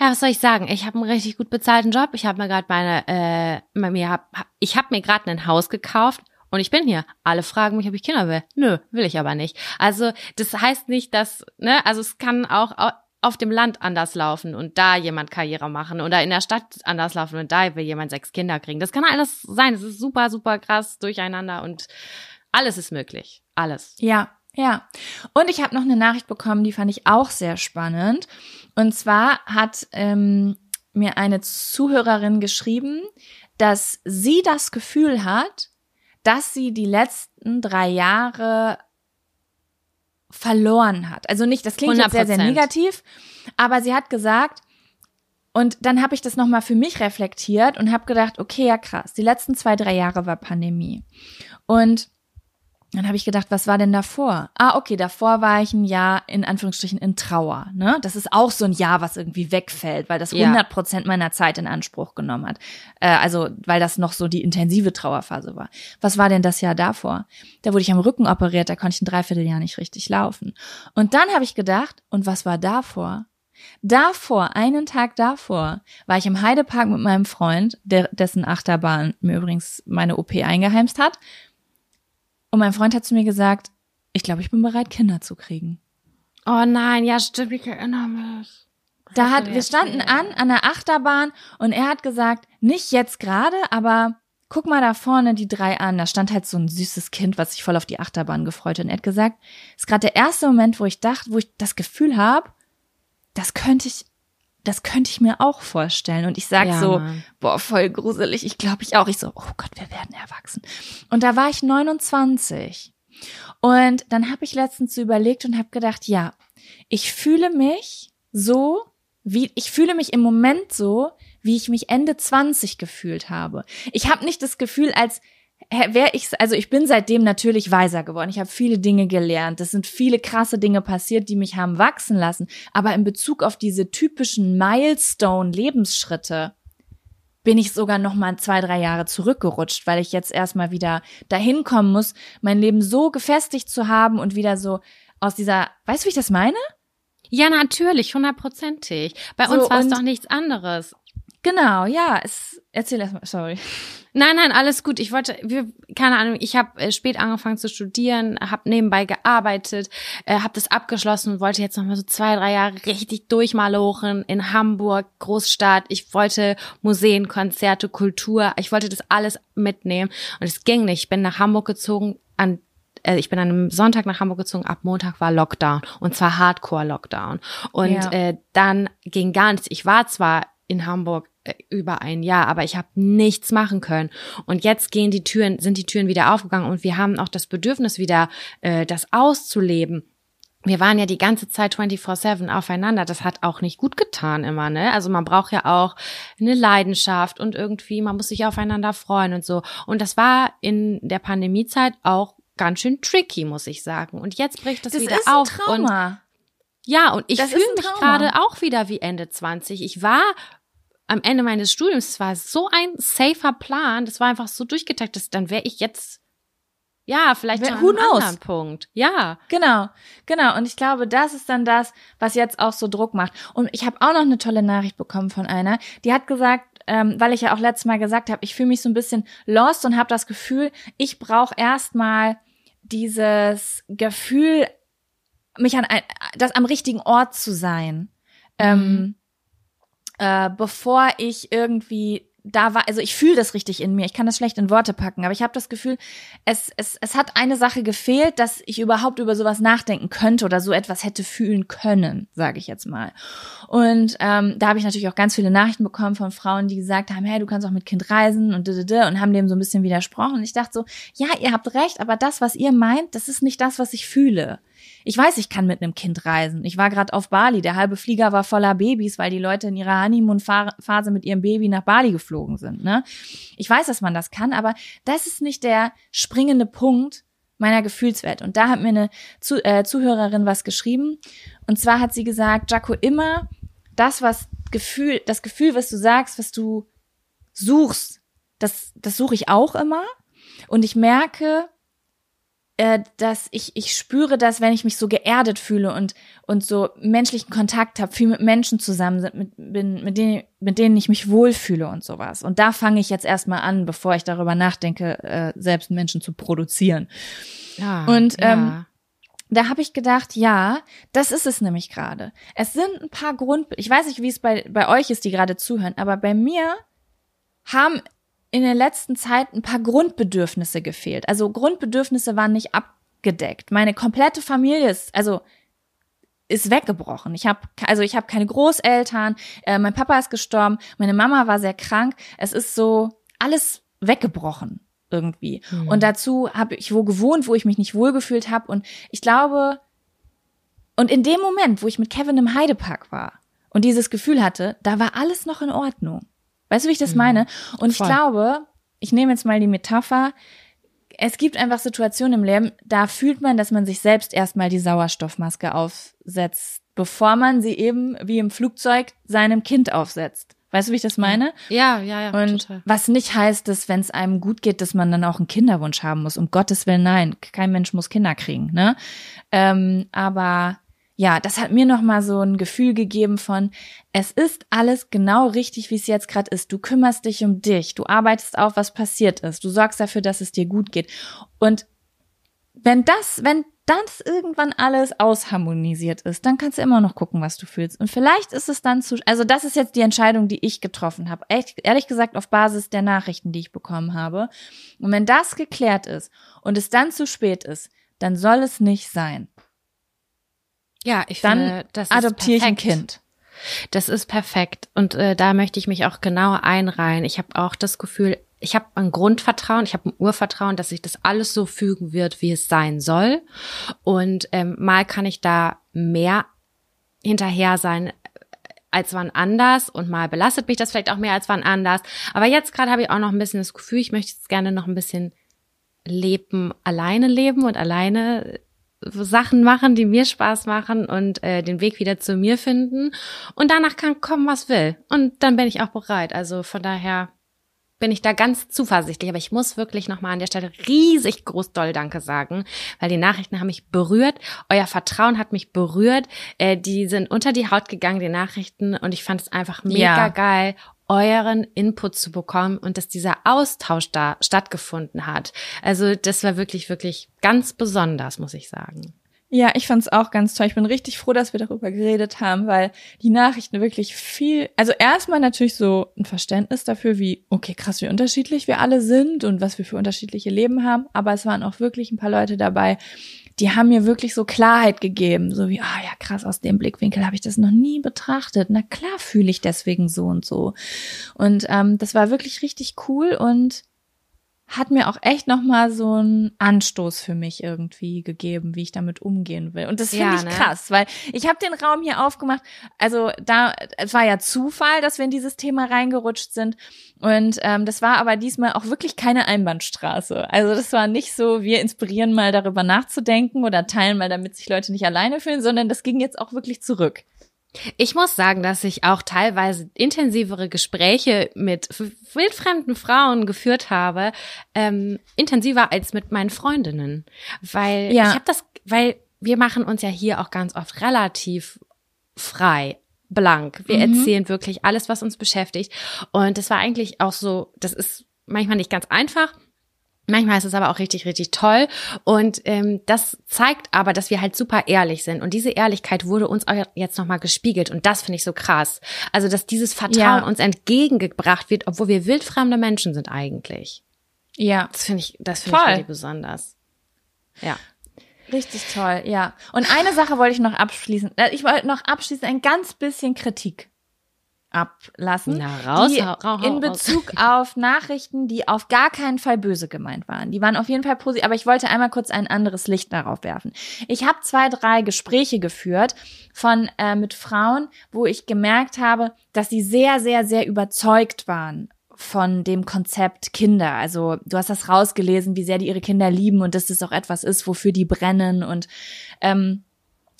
ja, was soll ich sagen? Ich habe einen richtig gut bezahlten Job. Ich habe mir gerade meine, äh, mir hab, ich habe mir gerade ein Haus gekauft und ich bin hier. Alle fragen mich, ob ich Kinder will. Nö, will ich aber nicht. Also, das heißt nicht, dass, ne, also es kann auch auf dem Land anders laufen und da jemand Karriere machen oder in der Stadt anders laufen und da will jemand sechs Kinder kriegen. Das kann alles sein. Es ist super, super krass durcheinander und alles ist möglich. Alles. Ja, ja. Und ich habe noch eine Nachricht bekommen, die fand ich auch sehr spannend. Und zwar hat ähm, mir eine Zuhörerin geschrieben, dass sie das Gefühl hat, dass sie die letzten drei Jahre verloren hat. Also nicht, das klingt jetzt sehr, sehr negativ, aber sie hat gesagt, und dann habe ich das nochmal für mich reflektiert und habe gedacht, okay, ja krass, die letzten zwei, drei Jahre war Pandemie. Und dann habe ich gedacht, was war denn davor? Ah, okay, davor war ich ein Jahr in Anführungsstrichen in Trauer. Ne? Das ist auch so ein Jahr, was irgendwie wegfällt, weil das 100 Prozent meiner Zeit in Anspruch genommen hat. Äh, also, weil das noch so die intensive Trauerphase war. Was war denn das Jahr davor? Da wurde ich am Rücken operiert, da konnte ich ein Dreivierteljahr nicht richtig laufen. Und dann habe ich gedacht, und was war davor? Davor, einen Tag davor, war ich im Heidepark mit meinem Freund, der, dessen Achterbahn mir übrigens meine OP eingeheimst hat. Und mein Freund hat zu mir gesagt, ich glaube, ich bin bereit, Kinder zu kriegen. Oh nein, ja, stimmt, ich erinnere mich. Da hat, wir standen an, an der Achterbahn und er hat gesagt, nicht jetzt gerade, aber guck mal da vorne die drei an. Da stand halt so ein süßes Kind, was sich voll auf die Achterbahn gefreut hat. Und er hat gesagt, ist gerade der erste Moment, wo ich dachte, wo ich das Gefühl habe, das könnte ich, das könnte ich mir auch vorstellen. Und ich sag Ja, so, Mann. boah, voll gruselig. Ich glaube ich auch. Ich so, oh Gott, wir werden erwachsen. Und da war ich 29. Und dann habe ich letztens so überlegt und habe gedacht, ja, ich fühle mich so, wie ich fühle mich im Moment so, wie ich mich Ende 20 gefühlt habe. Ich habe nicht das Gefühl, als wäre ich, also ich bin seitdem natürlich weiser geworden. Ich habe viele Dinge gelernt. Es sind viele krasse Dinge passiert, die mich haben wachsen lassen. Aber in Bezug auf diese typischen Milestone-Lebensschritte bin ich sogar noch mal zwei, drei Jahre zurückgerutscht, weil ich jetzt erstmal wieder dahin kommen muss, mein Leben so gefestigt zu haben und wieder so aus dieser, weißt du, wie ich das meine? Ja, natürlich, hundertprozentig. Bei So, uns war es doch nichts anderes. Genau, ja, es, erzähl erstmal, sorry. Nein, nein, alles gut. Ich wollte, wir, keine Ahnung, ich habe äh, spät angefangen zu studieren, habe nebenbei gearbeitet, äh, habe das abgeschlossen und wollte jetzt noch mal so zwei, drei Jahre richtig durchmalochen in Hamburg, Großstadt. Ich wollte Museen, Konzerte, Kultur. Ich wollte das alles mitnehmen und es ging nicht. Ich bin nach Hamburg gezogen an äh, ich bin an einem Sonntag nach Hamburg gezogen, ab Montag war Lockdown und zwar Hardcore-Lockdown. Und Ja. äh, dann ging gar nichts. Ich war zwar in Hamburg äh, über ein Jahr, aber ich habe nichts machen können. Und jetzt gehen die Türen, sind die Türen wieder aufgegangen und wir haben auch das Bedürfnis wieder, äh, das auszuleben. Wir waren ja die ganze Zeit 24-7 aufeinander. Das hat auch nicht gut getan immer, ne? Also man braucht ja auch eine Leidenschaft und irgendwie, man muss sich aufeinander freuen und so. Und das war in der Pandemiezeit auch ganz schön tricky, muss ich sagen. Und jetzt bricht das, Das wieder ist ein auf. Und Trauma. ja, und ich fühle ein mich gerade auch wieder wie Ende 20. Ich war am Ende meines Studiums, es war so ein safer Plan, das war einfach so durchgetaktet, dann wäre ich jetzt, ja, vielleicht Wer- who knows? anderen Punkt. Ja. Genau, genau. Und ich glaube, das ist dann das, was jetzt auch so Druck macht. Und ich habe auch noch eine tolle Nachricht bekommen von einer, die hat gesagt, ähm, weil ich ja auch letztes Mal gesagt habe, ich fühle mich so ein bisschen lost und habe das Gefühl, ich brauche erstmal dieses Gefühl, mich an ein, das am richtigen Ort zu sein, ähm, äh, bevor ich irgendwie da war, also ich fühle das richtig in mir. Ich kann das schlecht in Worte packen, aber ich habe das Gefühl, es, es, es hat eine Sache gefehlt, dass ich überhaupt über sowas nachdenken könnte oder so etwas hätte fühlen können, sage ich jetzt mal. Und ähm, da habe ich natürlich auch ganz viele Nachrichten bekommen von Frauen, die gesagt haben, hey, du kannst auch mit Kind reisen und und haben dem so ein bisschen widersprochen. Und ich dachte so, ja, ihr habt recht, aber das, was ihr meint, das ist nicht das, was ich fühle. Ich weiß, ich kann mit einem Kind reisen. Ich war gerade auf Bali. Der halbe Flieger war voller Babys, weil die Leute in ihrer Honeymoon-Phase mit ihrem Baby nach Bali geflogen sind. Ne? Ich weiß, dass man das kann, aber das ist nicht der springende Punkt meiner Gefühlswelt. Und da hat mir eine Zu äh, Zuhörerin was geschrieben. Und zwar hat sie gesagt, Jaco, immer das, was Gefühl, das Gefühl, was du sagst, was du suchst, das, das suche ich auch immer. Und ich merke, äh, dass ich, ich spüre das, wenn ich mich so geerdet fühle und, und so menschlichen Kontakt habe, viel mit Menschen zusammen sind, mit, bin, mit, denen, mit denen ich mich wohlfühle und sowas. Und da fange ich jetzt erstmal an, bevor ich darüber nachdenke, äh, selbst Menschen zu produzieren. ja Und, ja. ähm, Da habe ich gedacht, ja, das ist es nämlich gerade. Es sind ein paar Grund, ich weiß nicht, wie es bei, bei euch ist, die gerade zuhören, aber bei mir haben in der letzten Zeit ein paar Grundbedürfnisse gefehlt. Also Grundbedürfnisse waren nicht abgedeckt. Meine komplette Familie ist, also ist weggebrochen. Ich habe also ich habe keine Großeltern, äh, mein Papa ist gestorben, meine Mama war sehr krank. Es ist so alles weggebrochen irgendwie. Und dazu habe ich wo gewohnt, wo ich mich nicht wohlgefühlt habe und ich glaube und in dem Moment, wo ich mit Kevin im Heidepark war und dieses Gefühl hatte, da war alles noch in Ordnung. Weißt du, wie ich das meine? Und ich Voll. glaube, ich nehme jetzt mal die Metapher, es gibt einfach Situationen im Leben, da fühlt man, dass man sich selbst erstmal die Sauerstoffmaske aufsetzt, bevor man sie eben wie im Flugzeug seinem Kind aufsetzt. Weißt du, wie ich das meine? ja, ja, ja, Und total. was nicht heißt, dass wenn es einem gut geht, dass man dann auch einen Kinderwunsch haben muss. Um Gottes Willen, nein, kein Mensch muss Kinder kriegen. Ne? Ähm, aber ja, das hat mir nochmal so ein Gefühl gegeben von, es ist alles genau richtig, wie es jetzt gerade ist. Du kümmerst dich um dich, du arbeitest auf, was passiert ist, du sorgst dafür, dass es dir gut geht. Und wenn das, wenn das irgendwann alles ausharmonisiert ist, dann kannst du immer noch gucken, was du fühlst. Und vielleicht ist es dann zu, also das ist jetzt die Entscheidung, die ich getroffen habe. Echt, ehrlich gesagt, auf Basis der Nachrichten, die ich bekommen habe. Und wenn das geklärt ist und es dann zu spät ist, dann soll es nicht sein. Ja, ich dann finde, das adoptiere ich ein. Kind. Das ist perfekt. Und äh, da möchte ich mich auch genau einreihen. Ich habe auch das Gefühl, ich habe ein Grundvertrauen, ich habe ein Urvertrauen, dass sich das alles so fügen wird, wie es sein soll. Und ähm, mal kann ich da mehr hinterher sein äh, als wann anders und mal belastet mich das vielleicht auch mehr als wann anders. Aber jetzt gerade habe ich auch noch ein bisschen das Gefühl, ich möchte jetzt gerne noch ein bisschen leben, alleine leben und alleine Sachen machen, die mir Spaß machen und äh, den Weg wieder zu mir finden. Und danach kann kommen, was will. Und dann bin ich auch bereit. Also von daher bin ich da ganz zuversichtlich. Aber ich muss wirklich nochmal an der Stelle riesig groß doll Danke sagen, weil die Nachrichten haben mich berührt. Euer Vertrauen hat mich berührt. Äh, die sind unter die Haut gegangen, die Nachrichten. Und ich fand es einfach mega Ja. geil, euren Input zu bekommen und dass dieser Austausch da stattgefunden hat. Also das war wirklich, wirklich ganz besonders, muss ich sagen. Ja, ich fand's auch ganz toll. Ich bin richtig froh, dass wir darüber geredet haben, weil die Nachrichten wirklich viel, also erstmal natürlich so ein Verständnis dafür, wie, okay, krass, wie unterschiedlich wir alle sind und was wir für unterschiedliche Leben haben. Aber es waren auch wirklich ein paar Leute dabei, die haben mir wirklich so Klarheit gegeben. So wie, ah ja, krass, aus dem Blickwinkel habe ich das noch nie betrachtet. Na klar fühle ich deswegen so und so. Und ähm, das war wirklich richtig cool und hat mir auch echt noch mal so einen Anstoß für mich irgendwie gegeben, wie ich damit umgehen will. Und das finde Ja, ich ne? krass, weil ich habe den Raum hier aufgemacht. Also da, es war ja Zufall, dass wir in dieses Thema reingerutscht sind. Und ähm, das war aber diesmal auch wirklich keine Einbahnstraße. Also das war nicht so, wir inspirieren mal darüber nachzudenken oder teilen mal, damit sich Leute nicht alleine fühlen, sondern das ging jetzt auch wirklich zurück. Ich muss sagen, dass ich auch teilweise intensivere Gespräche mit wildfremden Frauen geführt habe, ähm, intensiver als mit meinen Freundinnen, weil Ja. ich habe das, weil wir machen uns ja hier auch ganz oft relativ frei blank. Wir Mhm. erzählen wirklich alles, was uns beschäftigt. Und das war eigentlich auch so, das ist manchmal nicht ganz einfach. Manchmal ist es aber auch richtig, richtig toll. Und ähm, das zeigt aber, dass wir halt super ehrlich sind. Und diese Ehrlichkeit wurde uns auch jetzt nochmal gespiegelt. Und das finde ich so krass. Also, dass dieses Vertrauen Ja. uns entgegengebracht wird, obwohl wir wildfremde Menschen sind eigentlich. Ja, Das finde ich, das finde ich richtig besonders. Ja. Richtig toll, ja. Und eine Sache wollte ich noch abschließen. Äh, Ich wollte noch abschließend ein ganz bisschen Kritik ablassen. Na, raus, die hau in raus. Bezug auf Nachrichten, die auf gar keinen Fall böse gemeint waren. Die waren auf jeden Fall positiv, aber ich wollte einmal kurz ein anderes Licht darauf werfen. Ich habe zwei, drei Gespräche geführt von äh, mit Frauen, wo ich gemerkt habe, dass sie sehr, sehr, sehr überzeugt waren von dem Konzept Kinder. Also du hast das rausgelesen, wie sehr die ihre Kinder lieben und dass das auch etwas ist, wofür die brennen. Und ähm,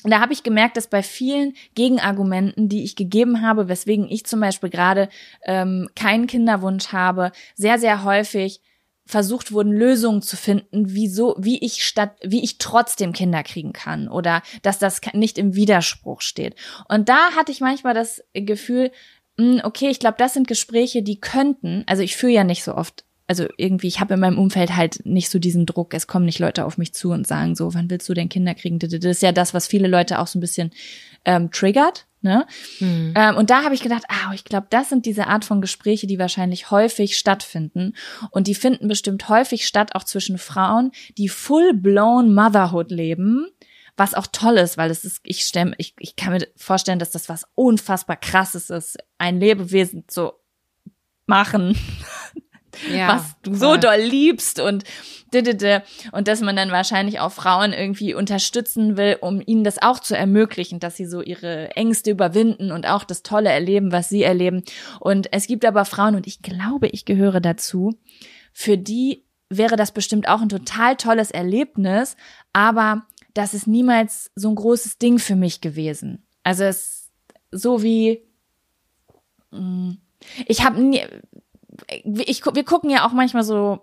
und da habe ich gemerkt, dass bei vielen Gegenargumenten, die ich gegeben habe, weswegen ich zum Beispiel gerade ähm, keinen Kinderwunsch habe, sehr, sehr häufig versucht wurden, Lösungen zu finden, wieso, wie ich statt, wie ich trotzdem Kinder kriegen kann oder dass das nicht im Widerspruch steht. Und da hatte ich manchmal das Gefühl, mh, okay, ich glaube, das sind Gespräche, die könnten, also ich führe ja nicht so oft, also irgendwie, ich habe in meinem Umfeld halt nicht so diesen Druck, es kommen nicht Leute auf mich zu und sagen so, wann willst du denn Kinder kriegen? Das ist ja das, was viele Leute auch so ein bisschen ähm, triggert. Ne? Hm. Ähm, und da habe ich gedacht, ah, ich glaube, das sind diese Art von Gespräche, die wahrscheinlich häufig stattfinden. Und die finden bestimmt häufig statt, auch zwischen Frauen, die full-blown Motherhood leben, was auch toll ist, weil es ist, ich stell, ich, ich kann mir vorstellen, dass das was unfassbar krasses ist, ein Lebewesen zu machen, Ja, was du so doll liebst und und dass man dann wahrscheinlich auch Frauen irgendwie unterstützen will, um ihnen das auch zu ermöglichen, dass sie so ihre Ängste überwinden und auch das Tolle erleben, was sie erleben. Und es gibt aber Frauen, und ich glaube, ich gehöre dazu, für die wäre das bestimmt auch ein total tolles Erlebnis, aber das ist niemals so ein großes Ding für mich gewesen. Also es so wie mh, ich habe nie ich, wir gucken ja auch manchmal so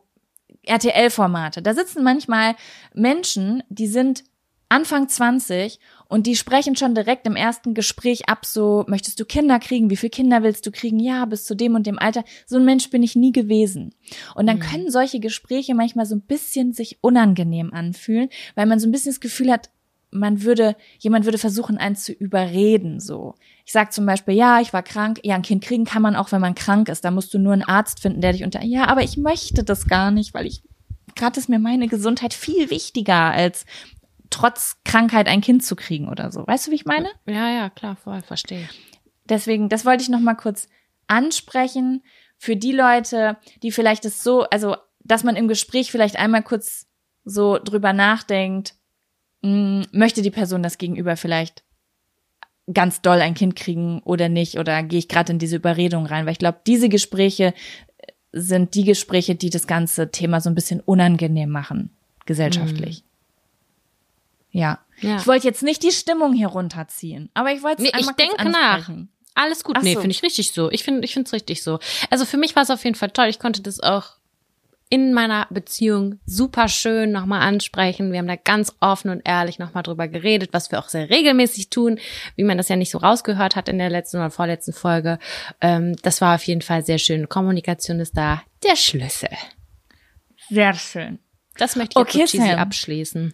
RTL-Formate. Da sitzen manchmal Menschen, die sind Anfang 20 und die sprechen schon direkt im ersten Gespräch ab, so, möchtest du Kinder kriegen? Wie viele Kinder willst du kriegen? Ja, bis zu dem und dem Alter. So ein Mensch bin ich nie gewesen. Und dann mhm. können solche Gespräche manchmal so ein bisschen sich unangenehm anfühlen, weil man so ein bisschen das Gefühl hat, man würde, jemand würde versuchen, einen zu überreden, so. Ich sag zum Beispiel, ja, ich war krank. Ja, ein Kind kriegen kann man auch, wenn man krank ist. Da musst du nur einen Arzt finden, der dich unter, ja, aber ich möchte das gar nicht, weil ich, gerade ist mir meine Gesundheit viel wichtiger als trotz Krankheit ein Kind zu kriegen oder so. Weißt du, wie ich meine? Ja, ja, klar, voll, verstehe. Deswegen, das wollte ich noch mal kurz ansprechen für die Leute, die vielleicht es so, also, dass man im Gespräch vielleicht einmal kurz so drüber nachdenkt, mh, hm, möchte die Person das Gegenüber vielleicht ganz doll ein Kind kriegen oder nicht oder gehe ich gerade in diese Überredung rein, weil ich glaube, diese Gespräche sind die Gespräche, die das ganze Thema so ein bisschen unangenehm machen, gesellschaftlich. Ja. ja. Ich wollte jetzt nicht die Stimmung hier runterziehen, aber ich wollte es nee, Ich denke nach. Alles gut. Ach nee, so. finde ich richtig so. Ich finde ich finde es richtig so. Also für mich war es auf jeden Fall toll. Ich konnte das auch in meiner Beziehung super schön nochmal ansprechen. Wir haben da ganz offen und ehrlich nochmal drüber geredet, was wir auch sehr regelmäßig tun, wie man das ja nicht so rausgehört hat in der letzten oder vorletzten Folge. Ähm, das war auf jeden Fall sehr schön. Kommunikation ist da der Schlüssel. Sehr schön. Das möchte ich okay, jetzt abschließen.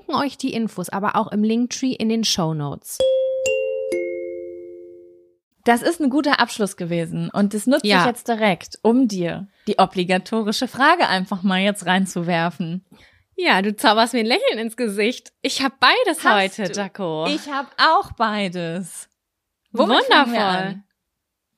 euch die Infos aber auch im Linktree in den Show Notes. Das ist ein guter Abschluss gewesen und das nutze ja. ich jetzt direkt, um dir die obligatorische Frage einfach mal jetzt reinzuwerfen. Ja, du zauberst mir ein Lächeln ins Gesicht. Ich habe beides Hast heute, du? Jaco. Ich habe auch beides. Womit Wundervoll.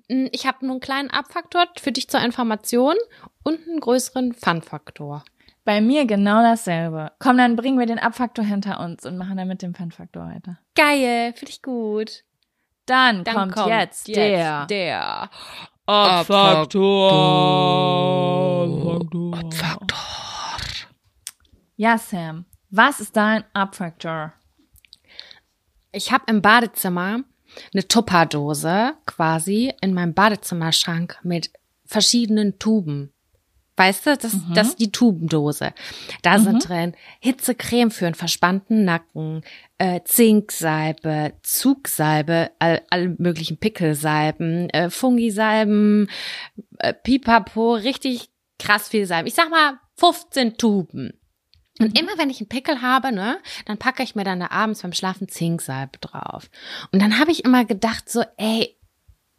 Hm, ich habe nur einen kleinen Abfaktor für dich zur Information und einen größeren Fun-Faktor. Bei mir genau dasselbe. Komm, dann bringen wir den Abfaktor hinter uns und machen dann mit dem Fun-Faktor weiter. Geil, finde ich gut. Dann, Dann kommt, kommt, jetzt, jetzt der, der Abfaktor. Abfaktor. Ja, Sam, was ist dein Abfaktor? Ich habe im Badezimmer eine Tupperdose quasi in meinem Badezimmerschrank mit verschiedenen Tuben. Weißt du, das, mhm. das ist die Tubendose. Da mhm. sind drin Hitzecreme für einen verspannten Nacken, äh, Zinksalbe, Zugsalbe, all, alle möglichen Pickelsalben, äh, Fungisalben, äh, Pipapo, richtig krass viel Salben. Ich sag mal 15 Tuben. Und mhm. immer wenn ich einen Pickel habe, ne, dann packe ich mir dann da abends beim Schlafen Zinksalbe drauf. Und dann habe ich immer gedacht so, ey,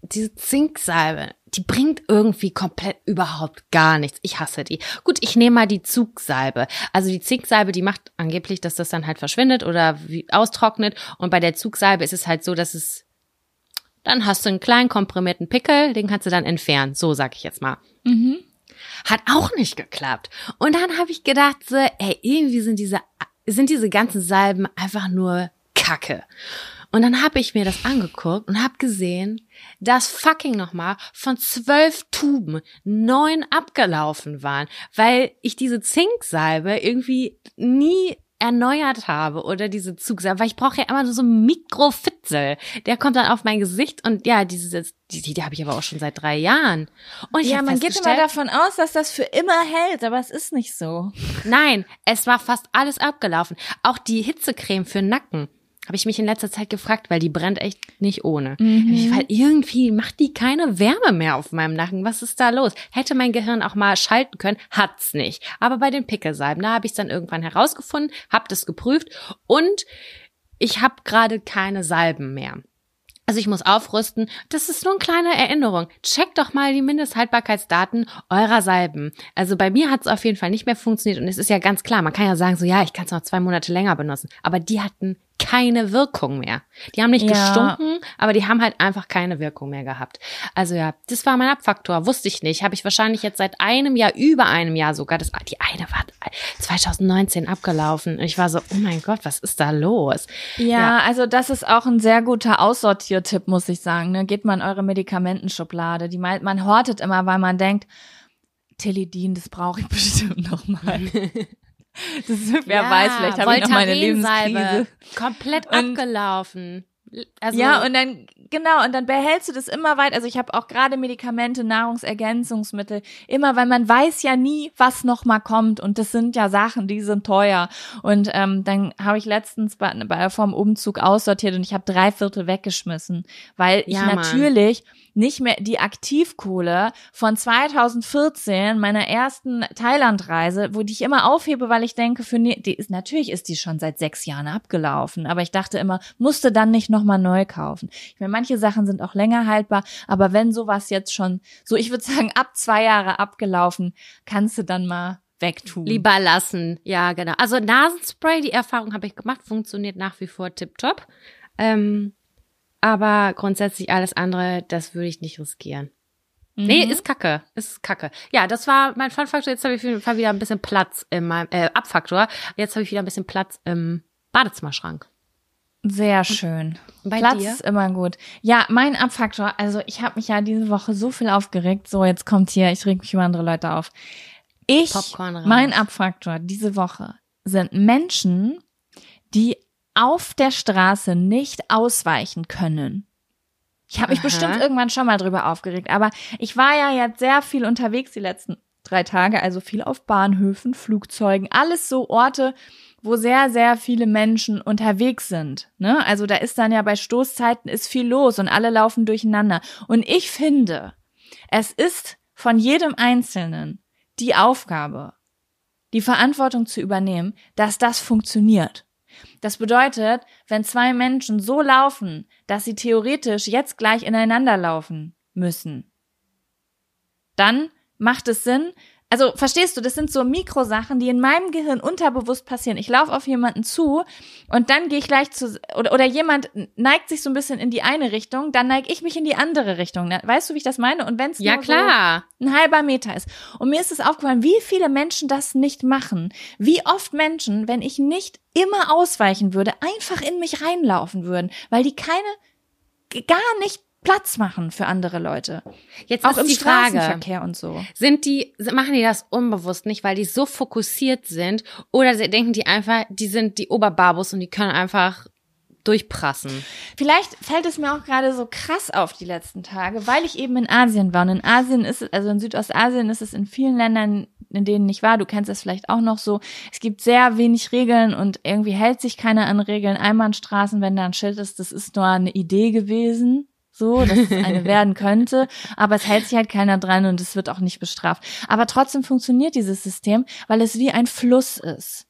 diese Zinksalbe, die bringt irgendwie komplett überhaupt gar nichts. Ich hasse die. Gut, ich nehme mal die Zugsalbe. Also die Zinksalbe, die macht angeblich, dass das dann halt verschwindet oder wie austrocknet. Und bei der Zugsalbe ist es halt so, dass es, dann hast du einen kleinen komprimierten Pickel, den kannst du dann entfernen. So sag ich jetzt mal. Mhm. Hat auch nicht geklappt. Und dann habe ich gedacht, so, ey, irgendwie sind diese, sind diese ganzen Salben einfach nur Kacke. Und dann habe ich mir das angeguckt und habe gesehen, dass fucking nochmal von zwölf Tuben neun abgelaufen waren, weil ich diese Zinksalbe irgendwie nie erneuert habe oder diese Zugsalbe, weil ich brauche ja immer nur so einen Mikrofitzel. Der kommt dann auf mein Gesicht und ja, dieses, die, die, die habe ich aber auch schon seit drei Jahren. Und ich ja, man geht immer davon aus, dass das für immer hält, aber es ist nicht so. Nein, es war fast alles abgelaufen. Auch die Hitzecreme für Nacken. Habe ich mich in letzter Zeit gefragt, weil die brennt echt nicht ohne. Mhm. Weil irgendwie macht die keine Wärme mehr auf meinem Nacken. Was ist da los? Hätte mein Gehirn auch mal schalten können, hat's nicht. Aber bei den Pickelsalben, da habe ich dann irgendwann herausgefunden, habe das geprüft und ich habe gerade keine Salben mehr. Also ich muss aufrüsten. Das ist nur eine kleine Erinnerung. Checkt doch mal die Mindesthaltbarkeitsdaten eurer Salben. Also bei mir hat es auf jeden Fall nicht mehr funktioniert und es ist ja ganz klar, man kann ja sagen, so ja, ich kann es noch zwei Monate länger benutzen. Aber die hatten keine Wirkung mehr. Die haben nicht Ja. gestunken, aber die haben halt einfach keine Wirkung mehr gehabt. Also ja, das war mein Abfaktor. Wusste ich nicht. Habe ich wahrscheinlich jetzt seit einem Jahr, über einem Jahr sogar. Das, die eine war 2019 abgelaufen. Und ich war so, oh mein Gott, was ist da los? Ja, Ja. also das ist auch ein sehr guter Aussortiertipp, muss ich sagen. Ne? Geht mal in eure Medikamentenschublade. Die man, man hortet immer, weil man denkt, Teledin, das brauche ich bestimmt noch mal. Das ist, wer Ja, weiß, vielleicht habe ich noch meine. Lebenskrise. Komplett Und- abgelaufen. Also, ja, und dann, genau, und dann behältst du das immer weit. Also ich habe auch gerade Medikamente, Nahrungsergänzungsmittel, immer, weil man weiß ja nie, was noch mal kommt. Und das sind ja Sachen, die sind teuer. Und ähm, dann habe ich letztens bei, bei vom Umzug aussortiert und ich habe drei Viertel weggeschmissen, weil ich Ja, Mann. Nicht mehr die Aktivkohle von 2014, meiner ersten Thailandreise, wo die ich immer aufhebe, weil ich denke, für ne, die ist natürlich ist die schon seit sechs Jahren abgelaufen, aber ich dachte immer, musste dann nicht noch mal neu kaufen. Ich meine, manche Sachen sind auch länger haltbar, aber wenn sowas jetzt schon, so ich würde sagen, ab zwei Jahre abgelaufen, kannst du dann mal wegtun. lieber lassen. Ja, genau. Also Nasenspray, die Erfahrung habe ich gemacht, funktioniert nach wie vor tipptopp. Ähm, aber grundsätzlich alles andere, das würde ich nicht riskieren. Mhm. Nee, ist kacke. Ist kacke. Ja, das war mein Fun-Faktor. Jetzt habe ich auf jeden Fall wieder ein bisschen Platz in meinem, äh, Abfaktor. Jetzt habe ich wieder ein bisschen Platz im Badezimmerschrank. Sehr schön. Bei Platz dir? ist immer gut. Ja, mein Abfaktor, also ich habe mich ja diese Woche so viel aufgeregt. So, jetzt kommt hier, ich reg mich über andere Leute auf. Ich, mein Abfaktor diese Woche sind Menschen, die auf der Straße nicht ausweichen können. Ich habe mich Aha. bestimmt irgendwann schon mal drüber aufgeregt, aber ich war ja jetzt sehr viel unterwegs die letzten drei Tage, also viel auf Bahnhöfen, Flugzeugen, alles so Orte, wo sehr, sehr viele Menschen unterwegs sind. Ne? Also da ist dann ja bei Stoßzeiten ist viel los und alle laufen durcheinander. Und ich finde, es ist von jedem Einzelnen die Aufgabe, die Verantwortung zu übernehmen, dass das funktioniert. Das bedeutet, wenn zwei Menschen so laufen, dass sie theoretisch jetzt gleich ineinander laufen müssen, dann macht es Sinn, also verstehst du, das sind so Mikrosachen, die in meinem Gehirn unterbewusst passieren. Ich laufe auf jemanden zu und dann gehe ich gleich zu oder, oder jemand neigt sich so ein bisschen in die eine Richtung, dann neige ich mich in die andere Richtung. Weißt du, wie ich das meine? Und wenn es Ja, nur klar. so ein halber Meter ist. Und mir ist es aufgefallen, wie viele Menschen das nicht machen. Wie oft Menschen, wenn ich nicht immer ausweichen würde, einfach in mich reinlaufen würden, weil die keine gar nicht Platz machen für andere Leute. Jetzt Auch ist im die Frage, Straßenverkehr und so. sind die, machen die das unbewusst nicht, weil die so fokussiert sind? Oder sie denken die einfach, die sind die Oberbarbus und die können einfach durchprassen? Vielleicht fällt es mir auch gerade so krass auf die letzten Tage, weil ich eben in Asien war. Und in Asien ist es, also in Südostasien ist es in vielen Ländern, in denen ich war, du kennst es vielleicht auch noch so, es gibt sehr wenig Regeln und irgendwie hält sich keiner an Regeln. Einbahnstraßen, wenn da ein Schild ist, das ist nur eine Idee gewesen. So, dass es eine werden könnte, aber es hält sich halt keiner dran und es wird auch nicht bestraft. Aber trotzdem funktioniert dieses System, weil es wie ein Fluss ist.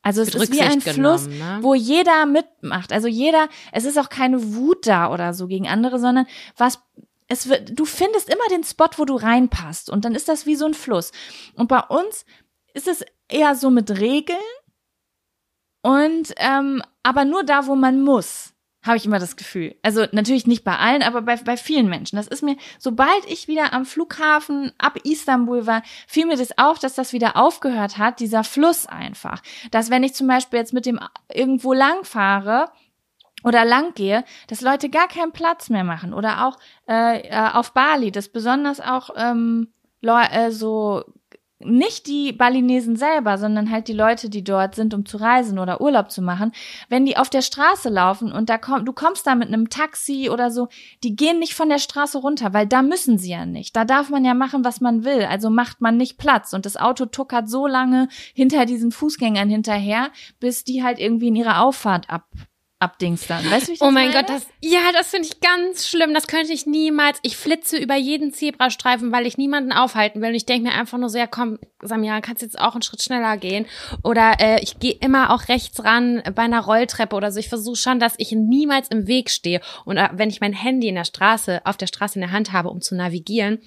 Also es ist wie ein Fluss, ne? wo jeder mitmacht. Also jeder, es ist auch keine Wut da oder so gegen andere, sondern was es wird, du findest immer den Spot, wo du reinpasst und dann ist das wie so ein Fluss. Und bei uns ist es eher so mit Regeln und ähm, aber nur da, wo man muss, habe ich immer das Gefühl. Also natürlich nicht bei allen, aber bei, bei vielen Menschen. Das ist mir, sobald ich wieder am Flughafen ab Istanbul war, fiel mir das auf, dass das wieder aufgehört hat, dieser Fluss einfach. Dass wenn ich zum Beispiel jetzt mit dem irgendwo lang fahre, oder lang gehe, dass Leute gar keinen Platz mehr machen. Oder auch äh, äh, auf Bali, dass besonders auch ähm, äh, so nicht die Balinesen selber, sondern halt die Leute, die dort sind, um zu reisen oder Urlaub zu machen, wenn die auf der Straße laufen und da kommt, du kommst da mit einem Taxi oder so, die gehen nicht von der Straße runter, weil da müssen sie ja nicht. Da darf man ja machen, was man will. Also macht man nicht Platz und das Auto tuckert so lange hinter diesen Fußgängern hinterher, bis die halt irgendwie in ihre Auffahrt ab abdings dann. Weißt du, wie ich das Oh mein meine? Gott, das, ja, das finde ich ganz schlimm. Das könnte ich niemals. Ich flitze über jeden Zebrastreifen, weil ich niemanden aufhalten will. Und ich denke mir einfach nur so, ja komm, Samia, kannst jetzt auch einen Schritt schneller gehen. Oder äh, ich gehe immer auch rechts ran bei einer Rolltreppe oder so. Ich versuche schon, dass ich niemals im Weg stehe. Und äh, wenn ich mein Handy in der Straße, auf der Straße in der Hand habe, um zu navigieren,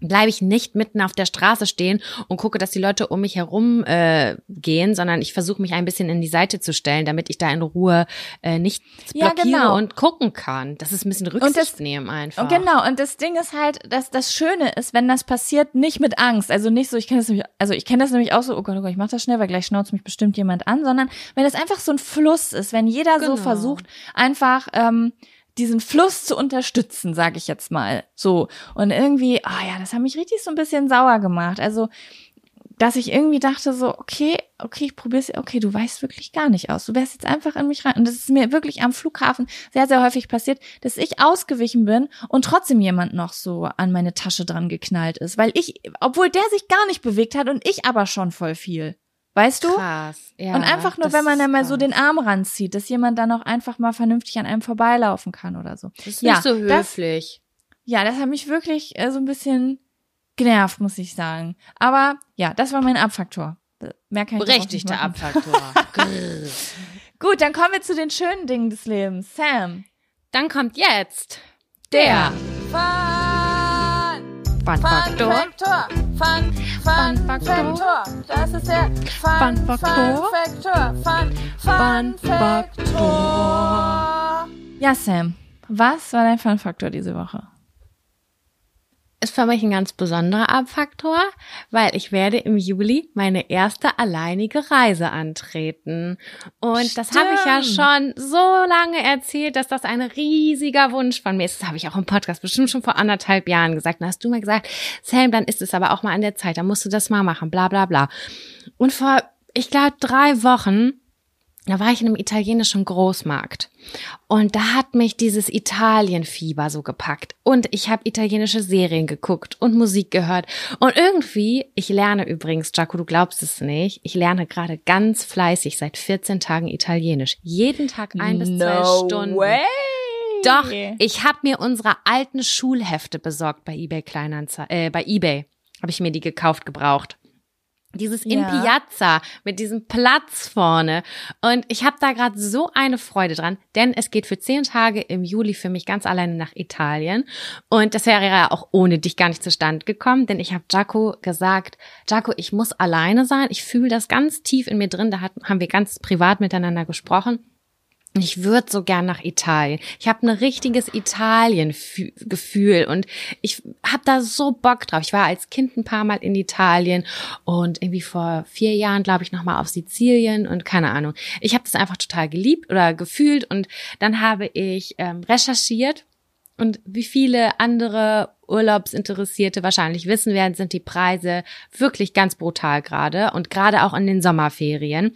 bleibe ich nicht mitten auf der Straße stehen und gucke, dass die Leute um mich herum äh, gehen, sondern ich versuche mich ein bisschen in die Seite zu stellen, damit ich da in Ruhe äh, nichts Ja, blockiere genau. und gucken kann. Das ist ein bisschen Rücksicht das- nehmen einfach. Und genau, und das Ding ist halt, dass das Schöne ist, wenn das passiert, nicht mit Angst. Also nicht so, ich kenne das nämlich, also ich kenne das nämlich auch so, oh Gott, oh Gott, ich mach das schnell, weil gleich schnauzt mich bestimmt jemand an, sondern wenn es einfach so ein Fluss ist, wenn jeder so Genau. versucht, einfach ähm, diesen Fluss zu unterstützen, sage ich jetzt mal. So. Und irgendwie, ah ja, das hat mich richtig so ein bisschen sauer gemacht. Also, dass ich irgendwie dachte so, okay, okay, ich probier's, okay, du weißt wirklich gar nicht aus. Du wärst jetzt einfach in mich rein. Und das ist mir wirklich am Flughafen sehr, sehr häufig passiert, dass ich ausgewichen bin und trotzdem jemand noch so an meine Tasche dran geknallt ist. Weil ich, obwohl der sich gar nicht bewegt hat und ich aber schon voll viel. Weißt du? Krass. Ja, und einfach nur, das wenn man dann mal so den Arm ranzieht, dass jemand dann auch einfach mal vernünftig an einem vorbeilaufen kann oder so. Das ist ja, nicht so das- höflich. Ja, das hat mich wirklich äh, so ein bisschen genervt, muss ich sagen. Aber ja, das war mein Abfaktor. Mehr kann ich Berechtigter. Abfaktor. Gut, dann kommen wir zu den schönen Dingen des Lebens. Sam. Dann kommt jetzt Der Fun-Faktor. Fun, Fun, Faktor. Das ist der Fun Fun, Faktor. Faktor. Fun, Fun Fun Faktor. Ja, Sam. Was war dein Fun-Faktor diese Woche? Ist für mich ein ganz besonderer Abfaktor, weil ich werde im Juli meine erste alleinige Reise antreten. Und das habe ich ja schon so lange erzählt, dass das ein riesiger Wunsch von mir ist. Das habe ich auch im Podcast bestimmt schon vor anderthalb Jahren gesagt. Dann hast du mal gesagt, Sam, dann ist es aber auch mal an der Zeit, dann musst du das mal machen, bla bla bla. Und vor, ich glaube, drei Wochen da war ich in einem italienischen Großmarkt und da hat mich dieses Italienfieber so gepackt und ich habe italienische Serien geguckt und Musik gehört und irgendwie, ich lerne übrigens, Jaco, du glaubst es nicht, ich lerne gerade ganz fleißig seit 14 Tagen Italienisch. Jeden Tag ein bis zwei Stunden. Doch, ich habe mir unsere alten Schulhefte besorgt bei eBay Kleinanzeigen, äh, bei eBay habe ich mir die gekauft gebraucht. Dieses in Ja. Piazza mit diesem Platz vorne. Und ich habe da gerade so eine Freude dran, denn es geht für zehn Tage im Juli für mich ganz alleine nach Italien. Und das wäre ja auch ohne dich gar nicht zustande gekommen, denn ich habe Jaco gesagt, Jaco, ich muss alleine sein. Ich fühle das ganz tief in mir drin. Da hat, haben wir ganz privat miteinander gesprochen. Ich würde so gern nach Italien. Ich habe ein richtiges Italien-Gefühl und ich habe da so Bock drauf. Ich war als Kind ein paar Mal in Italien und irgendwie vor vier Jahren, glaube ich, noch mal auf Sizilien und keine Ahnung. Ich habe das einfach total geliebt oder gefühlt und dann habe ich ähm, recherchiert und wie viele andere Urlaubsinteressierte wahrscheinlich wissen werden, sind die Preise wirklich ganz brutal gerade und gerade auch in den Sommerferien.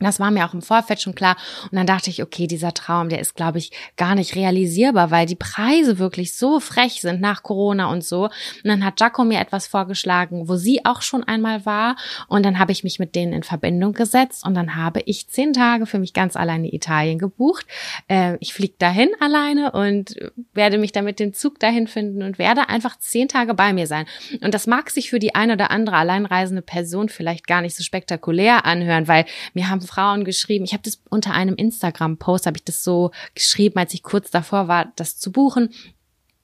Das war mir auch im Vorfeld schon klar. Und dann dachte ich, okay, dieser Traum, der ist, glaube ich, gar nicht realisierbar, weil die Preise wirklich so frech sind nach Corona und so. Und dann hat Jaco mir etwas vorgeschlagen, wo sie auch schon einmal war. Und dann habe ich mich mit denen in Verbindung gesetzt und dann habe ich zehn Tage für mich ganz alleine Italien gebucht. Äh, ich fliege dahin alleine und werde mich dann mit dem Zug dahin finden und werde einfach zehn Tage bei mir sein. Und das mag sich für die eine oder andere alleinreisende Person vielleicht gar nicht so spektakulär anhören, weil mir haben Frauen geschrieben, ich habe das unter einem Instagram-Post, habe ich das so geschrieben, als ich kurz davor war, das zu buchen.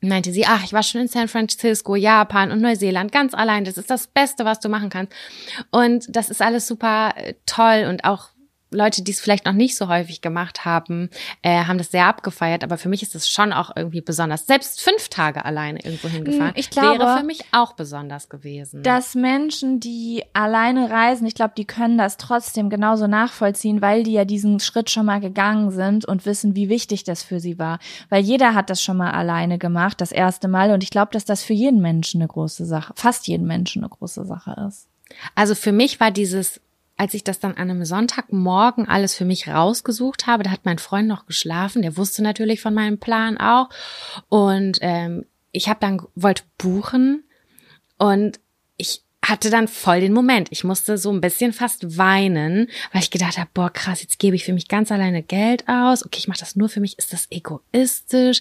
Meinte sie, ach, ich war schon in San Francisco, Japan und Neuseeland ganz allein. Das ist das Beste, was du machen kannst. Und das ist alles super äh, toll und auch Leute, die es vielleicht noch nicht so häufig gemacht haben, äh, haben das sehr abgefeiert. Aber für mich ist es schon auch irgendwie besonders. Selbst fünf Tage alleine irgendwo hingefahren, ich glaube, wäre für mich auch besonders gewesen. dass Menschen, die alleine reisen, ich glaube, die können das trotzdem genauso nachvollziehen, weil die ja diesen Schritt schon mal gegangen sind und wissen, wie wichtig das für sie war. Weil jeder hat das schon mal alleine gemacht, das erste Mal. Und ich glaube, dass das für jeden Menschen eine große Sache, fast jeden Menschen eine große Sache ist. Also für mich war dieses, als ich das dann an einem Sonntagmorgen alles für mich rausgesucht habe, da hat mein Freund noch geschlafen, der wusste natürlich von meinem Plan auch. Und ähm, ich habe dann wollte buchen und ich hatte dann voll den Moment. Ich musste so ein bisschen fast weinen, weil ich gedacht habe, boah, krass, jetzt gebe ich für mich ganz alleine Geld aus. Okay, ich mache das nur für mich. Ist das egoistisch?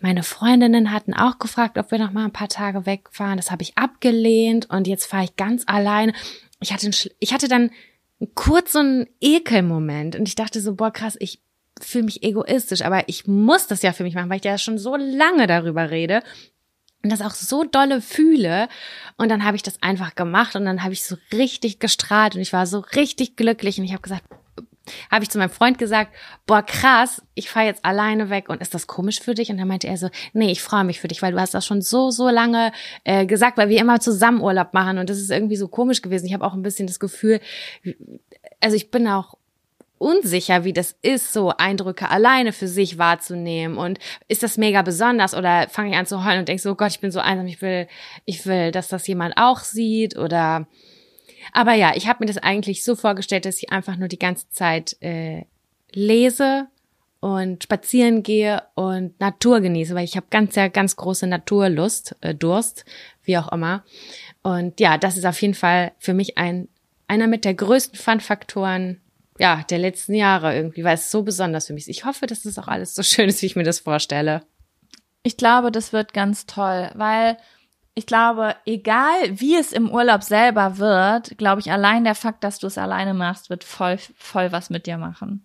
Meine Freundinnen hatten auch gefragt, ob wir noch mal ein paar Tage wegfahren. Das habe ich abgelehnt und jetzt fahre ich ganz alleine. Ich hatte, ich hatte dann kurz so einen Ekelmoment und ich dachte so, boah, krass, ich fühle mich egoistisch, aber ich muss das ja für mich machen, weil ich ja schon so lange darüber rede und das auch so dolle fühle. Und dann habe ich das einfach gemacht und dann habe ich so richtig gestrahlt und ich war so richtig glücklich und ich habe gesagt, habe ich zu meinem Freund gesagt, boah, krass, ich fahre jetzt alleine weg. Und ist das komisch für dich? Und dann meinte er so, nee, ich freue mich für dich, weil du hast das schon so, so lange äh, gesagt, weil wir immer zusammen Urlaub machen. Und das ist irgendwie so komisch gewesen. Ich habe auch ein bisschen das Gefühl, also ich bin auch unsicher, wie das ist, so Eindrücke alleine für sich wahrzunehmen. Und ist das mega besonders? Oder fange ich an zu heulen und denke so, oh Gott, ich bin so einsam, ich will, ich will, dass das jemand auch sieht. Oder aber ja, ich habe mir das eigentlich so vorgestellt, dass ich einfach nur die ganze Zeit äh, lese und spazieren gehe und Natur genieße, weil ich habe ganz ja ganz große Naturlust, äh, Durst, wie auch immer. Und ja, das ist auf jeden Fall für mich ein einer mit der größten Fun-Faktoren ja, der letzten Jahre irgendwie, weil es so besonders für mich ist. Ich hoffe, dass das auch alles so schön ist, wie ich mir das vorstelle. Ich glaube, das wird ganz toll, weil ich glaube, egal wie es im Urlaub selber wird, glaube ich, allein der Fakt, dass du es alleine machst, wird voll, voll was mit dir machen.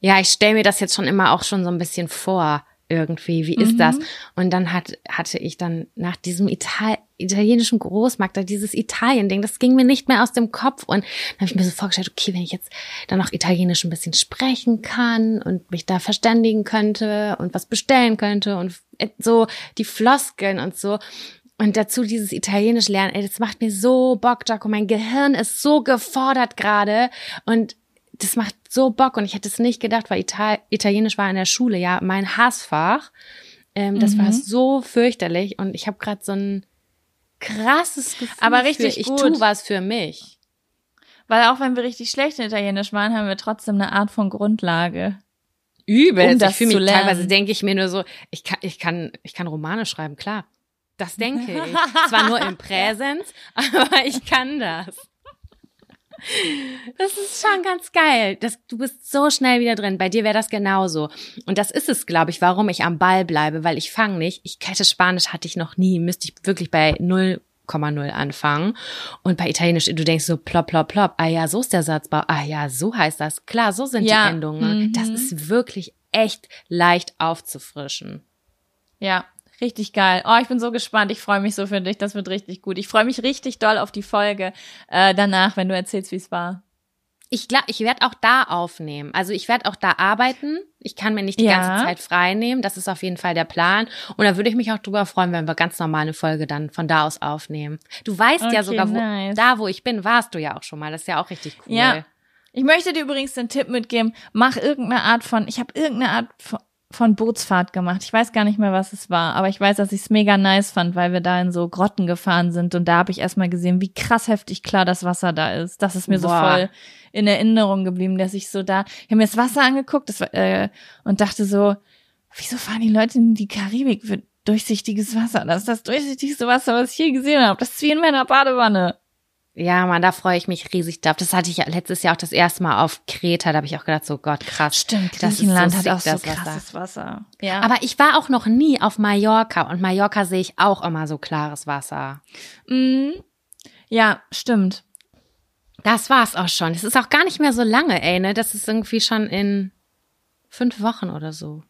Ja, ich stelle mir das jetzt schon immer auch schon so ein bisschen vor, irgendwie. Wie ist das? Und dann hat, hatte ich dann nach diesem Ital italienischen Großmarkt, da dieses Italien-Ding, das ging mir nicht mehr aus dem Kopf. Und dann habe ich mir so vorgestellt, okay, wenn ich jetzt dann auch Italienisch ein bisschen sprechen kann und mich da verständigen könnte und was bestellen könnte und so die Floskeln und so. Und dazu dieses Italienisch lernen, ey, das macht mir so Bock, Jaco. Mein Gehirn ist so gefordert gerade. Und das macht so Bock und ich hätte es nicht gedacht, weil Ital Italienisch war in der Schule ja mein Hassfach. Ähm, das Mhm. war so fürchterlich und ich habe gerade so ein krasses Gefühl. Aber richtig für, ich gut. tu was für mich. Weil auch wenn wir richtig schlecht in Italienisch waren, haben wir trotzdem eine Art von Grundlage. Übel. Um das ich fühle mich lernen. teilweise denke ich mir nur so, ich kann, ich kann, ich kann Romane schreiben, klar. Das denke ich. Zwar nur im Präsens, aber ich kann das. Das ist schon ganz geil. Das, du bist so schnell wieder drin. Bei dir wäre das genauso. Und das ist es, glaube ich, warum ich am Ball bleibe, weil ich fange nicht. Ich hätte Spanisch hatte ich noch nie. Müsste ich wirklich bei 0,0 anfangen. Und bei Italienisch, du denkst so plopp, plopp, plopp. Ah ja, so ist der Satzbau. Ah ja, so heißt das. Klar, so sind Ja. die Endungen. Mhm. Das ist wirklich echt leicht aufzufrischen. Ja, richtig geil. Oh, ich bin so gespannt. Ich freue mich so für dich. Das wird richtig gut. Ich freue mich richtig doll auf die Folge äh, danach, wenn du erzählst, wie es war. Ich glaube, ich werde auch da aufnehmen. Also ich werde auch da arbeiten. Ich kann mir nicht die Ja. ganze Zeit frei nehmen. Das ist auf jeden Fall der Plan. Und da würde ich mich auch drüber freuen, wenn wir ganz normal eine Folge dann von da aus aufnehmen. Du weißt ja Okay, sogar, wo, nice. da wo ich bin, warst du ja auch schon mal. Das ist ja auch richtig cool. Ja. Ich möchte dir übrigens den Tipp mitgeben, mach irgendeine Art von, ich habe irgendeine Art von, von Bootsfahrt gemacht. Ich weiß gar nicht mehr, was es war, aber ich weiß, dass ich es mega nice fand, weil wir da in so Grotten gefahren sind und da habe ich erstmal gesehen, wie krass heftig klar das Wasser da ist. Das ist mir so Boah. voll in Erinnerung geblieben, dass ich so da, ich habe mir das Wasser angeguckt das war, äh, und dachte so, wieso fahren die Leute in die Karibik für durchsichtiges Wasser? Das ist das durchsichtigste Wasser, was ich je gesehen habe. Das ist wie in meiner Badewanne. Ja, Mann, da freue ich mich riesig drauf. Das hatte ich ja letztes Jahr auch das erste Mal auf Kreta. Da habe ich auch gedacht, so Gott, krass. Stimmt, das ist Griechenland so hat auch so das Wasser. krasses Wasser. Ja. Aber ich war auch noch nie auf Mallorca. Und Mallorca sehe ich auch immer so klares Wasser. Mhm. Ja, stimmt. Das war's auch schon. Das ist auch gar nicht mehr so lange, ey, ne? Das ist irgendwie schon in fünf Wochen oder so.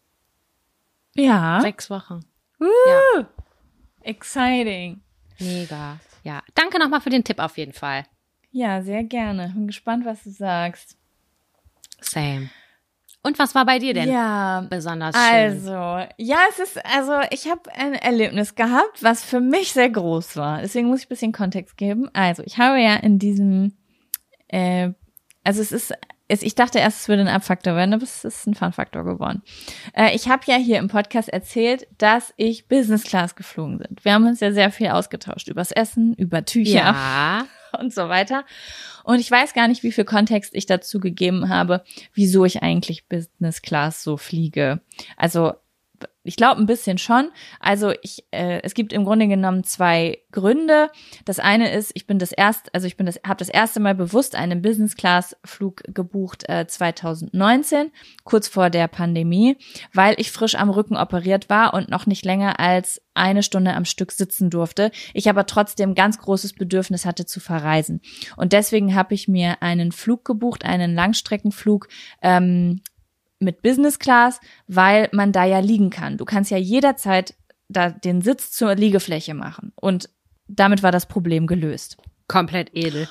Ja. Sechs Wochen. Ja, Exciting. mega. Ja, danke nochmal für den Tipp auf jeden Fall. Ja, sehr gerne. Bin gespannt, was du sagst. Same. Und was war bei dir denn Ja, besonders schön? also, ja, es ist, also ich habe ein Erlebnis gehabt, was für mich sehr groß war. Deswegen muss ich ein bisschen Kontext geben. Also, ich habe ja in diesem, äh, also es ist, ich dachte erst, es würde ein Abfaktor werden, aber es ist ein Fun-Faktor geworden. Äh, ich habe ja hier im Podcast erzählt, dass ich Business Class geflogen bin. Wir haben uns ja sehr viel ausgetauscht übers Essen, über Tücher ja. und so weiter. Und ich weiß gar nicht, wie viel Kontext ich dazu gegeben habe, wieso ich eigentlich Business Class so fliege. Also ich glaube ein bisschen schon. Also ich, äh, es gibt im Grunde genommen zwei Gründe. Das eine ist, ich bin das erste, also ich bin das, habe das erste Mal bewusst einen Business Class Flug gebucht äh, 2019, kurz vor der Pandemie, weil ich frisch am Rücken operiert war und noch nicht länger als eine Stunde am Stück sitzen durfte. Ich aber trotzdem ganz großes Bedürfnis hatte zu verreisen. Und deswegen habe ich mir einen Flug gebucht, einen Langstreckenflug ähm, mit Business Class, weil man da ja liegen kann. Du kannst ja jederzeit da den Sitz zur Liegefläche machen. Und damit war das Problem gelöst. Komplett edel.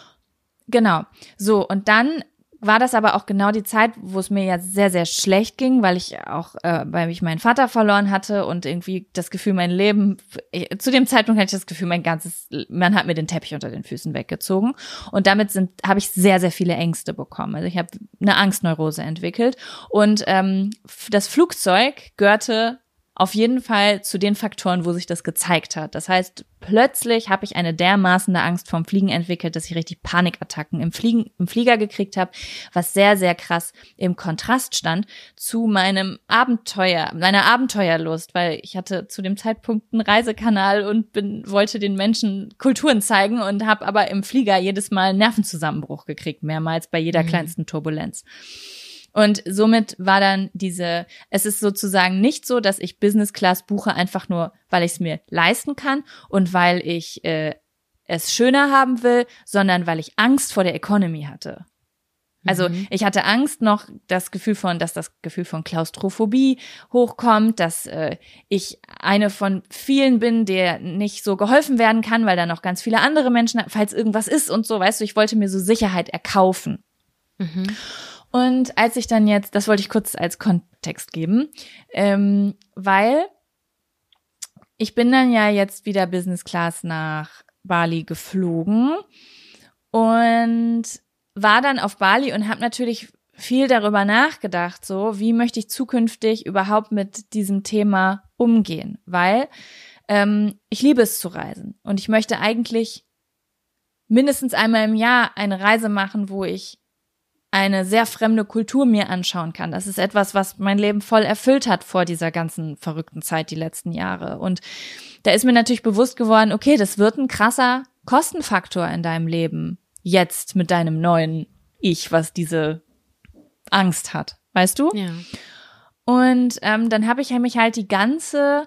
Genau. So, und dann war das aber auch genau die Zeit, wo es mir ja sehr, sehr schlecht ging, weil ich auch, äh, weil ich meinen Vater verloren hatte und irgendwie das Gefühl, mein Leben, ich, zu dem Zeitpunkt hatte ich das Gefühl, mein ganzes, man hat mir den Teppich unter den Füßen weggezogen. Und damit sind, habe ich sehr, sehr viele Ängste bekommen. Also ich habe eine Angstneurose entwickelt. Und ähm, das Flugzeug gehörte auf jeden Fall zu den Faktoren, wo sich das gezeigt hat. Das heißt, plötzlich habe ich eine dermaßene Angst vom Fliegen entwickelt, dass ich richtig Panikattacken im, Fliegen, im Flieger gekriegt habe, was sehr, sehr krass im Kontrast stand zu meinem Abenteuer, meiner Abenteuerlust, weil ich hatte zu dem Zeitpunkt einen Reisekanal und bin, wollte den Menschen Kulturen zeigen und habe aber im Flieger jedes Mal einen Nervenzusammenbruch gekriegt, mehrmals bei jeder Mhm. kleinsten Turbulenz. Und somit war dann diese, es ist sozusagen nicht so, dass ich Business Class buche, einfach nur, weil ich es mir leisten kann und weil ich äh, es schöner haben will, sondern weil ich Angst vor der Economy hatte. Also Mhm. ich hatte Angst noch das Gefühl von, dass das Gefühl von Klaustrophobie hochkommt, dass äh, ich eine von vielen bin, der nicht so geholfen werden kann, weil da noch ganz viele andere Menschen, falls irgendwas ist und so, weißt du, ich wollte mir so Sicherheit erkaufen. Mhm. Und als ich dann jetzt, das wollte ich kurz als Kontext geben, ähm, weil ich bin dann ja jetzt wieder Business Class nach Bali geflogen und war dann auf Bali und habe natürlich viel darüber nachgedacht, so wie möchte ich zukünftig überhaupt mit diesem Thema umgehen, weil ähm, ich liebe es zu reisen und ich möchte eigentlich mindestens einmal im Jahr eine Reise machen, wo ich eine sehr fremde Kultur mir anschauen kann. Das ist etwas, was mein Leben voll erfüllt hat vor dieser ganzen verrückten Zeit die letzten Jahre. Und da ist mir natürlich bewusst geworden, okay, das wird ein krasser Kostenfaktor in deinem Leben jetzt mit deinem neuen Ich, was diese Angst hat. Weißt du? Ja. Und ähm, dann habe ich mich halt die ganze,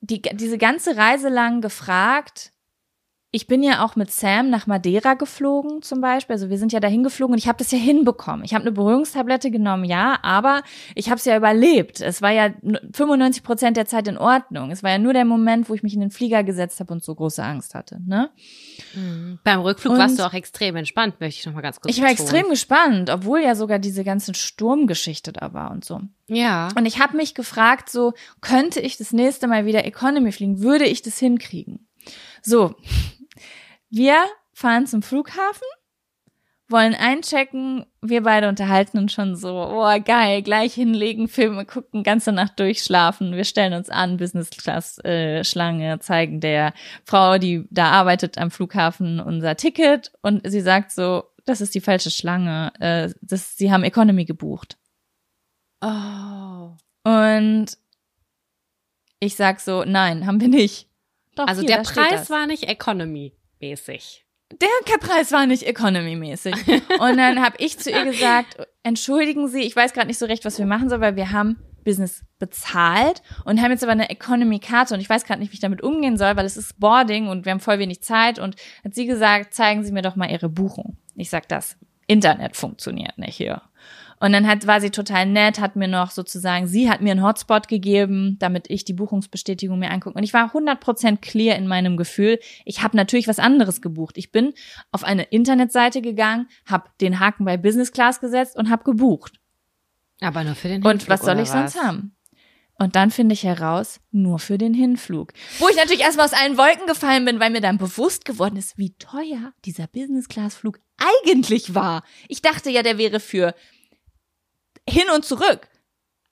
die, diese ganze Reise lang gefragt. Ich bin ja auch mit Sam nach Madeira geflogen zum Beispiel. Also wir sind ja dahin geflogen und ich habe das ja hinbekommen. Ich habe eine Beruhigungstablette genommen, ja, aber ich habe es ja überlebt. Es war ja 95 Prozent der Zeit in Ordnung. Es war ja nur der Moment, wo ich mich in den Flieger gesetzt habe und so große Angst hatte. Ne? Mhm. Beim Rückflug Und- warst du auch extrem entspannt, möchte ich noch mal ganz kurz Ich war betonen. extrem gespannt, obwohl ja sogar diese ganze Sturmgeschichte da war und so. Ja. Und ich habe mich gefragt, so könnte ich das nächste Mal wieder Economy fliegen? Würde ich das hinkriegen? So, wir fahren zum Flughafen, wollen einchecken, wir beide unterhalten uns schon so, oh geil, gleich hinlegen, Filme gucken, ganze Nacht durchschlafen. Wir stellen uns an, Business Class äh, Schlange, zeigen der Frau, die da arbeitet am Flughafen, unser Ticket und sie sagt so, das ist die falsche Schlange, äh, das, sie haben Economy gebucht. Oh. Und ich sag so, nein, haben wir nicht. Doch, Also hier, der Preis war nicht Economy-mäßig. der Preis war nicht Economy-mäßig. Und dann habe ich zu ihr gesagt, entschuldigen Sie, ich weiß gerade nicht so recht, was wir machen sollen, weil wir haben Business bezahlt und haben jetzt aber eine Economy-Karte und ich weiß gerade nicht, wie ich damit umgehen soll, weil es ist Boarding und wir haben voll wenig Zeit und hat sie gesagt, zeigen Sie mir doch mal Ihre Buchung. Ich sag das, Internet funktioniert nicht hier. Und dann hat, war sie total nett, hat mir noch sozusagen, sie hat mir einen Hotspot gegeben, damit ich die Buchungsbestätigung mir angucke. Und ich war 100% clear in meinem Gefühl. Ich habe natürlich was anderes gebucht. Ich bin auf eine Internetseite gegangen, habe den Haken bei Business Class gesetzt und habe gebucht. Aber nur für den Und Hinflug, was soll ich sonst was? haben? Und dann finde ich heraus, nur für den Hinflug. Wo ich natürlich erstmal aus allen Wolken gefallen bin, weil mir dann bewusst geworden ist, wie teuer dieser Business-Class-Flug eigentlich war. Ich dachte ja, der wäre für hin und zurück.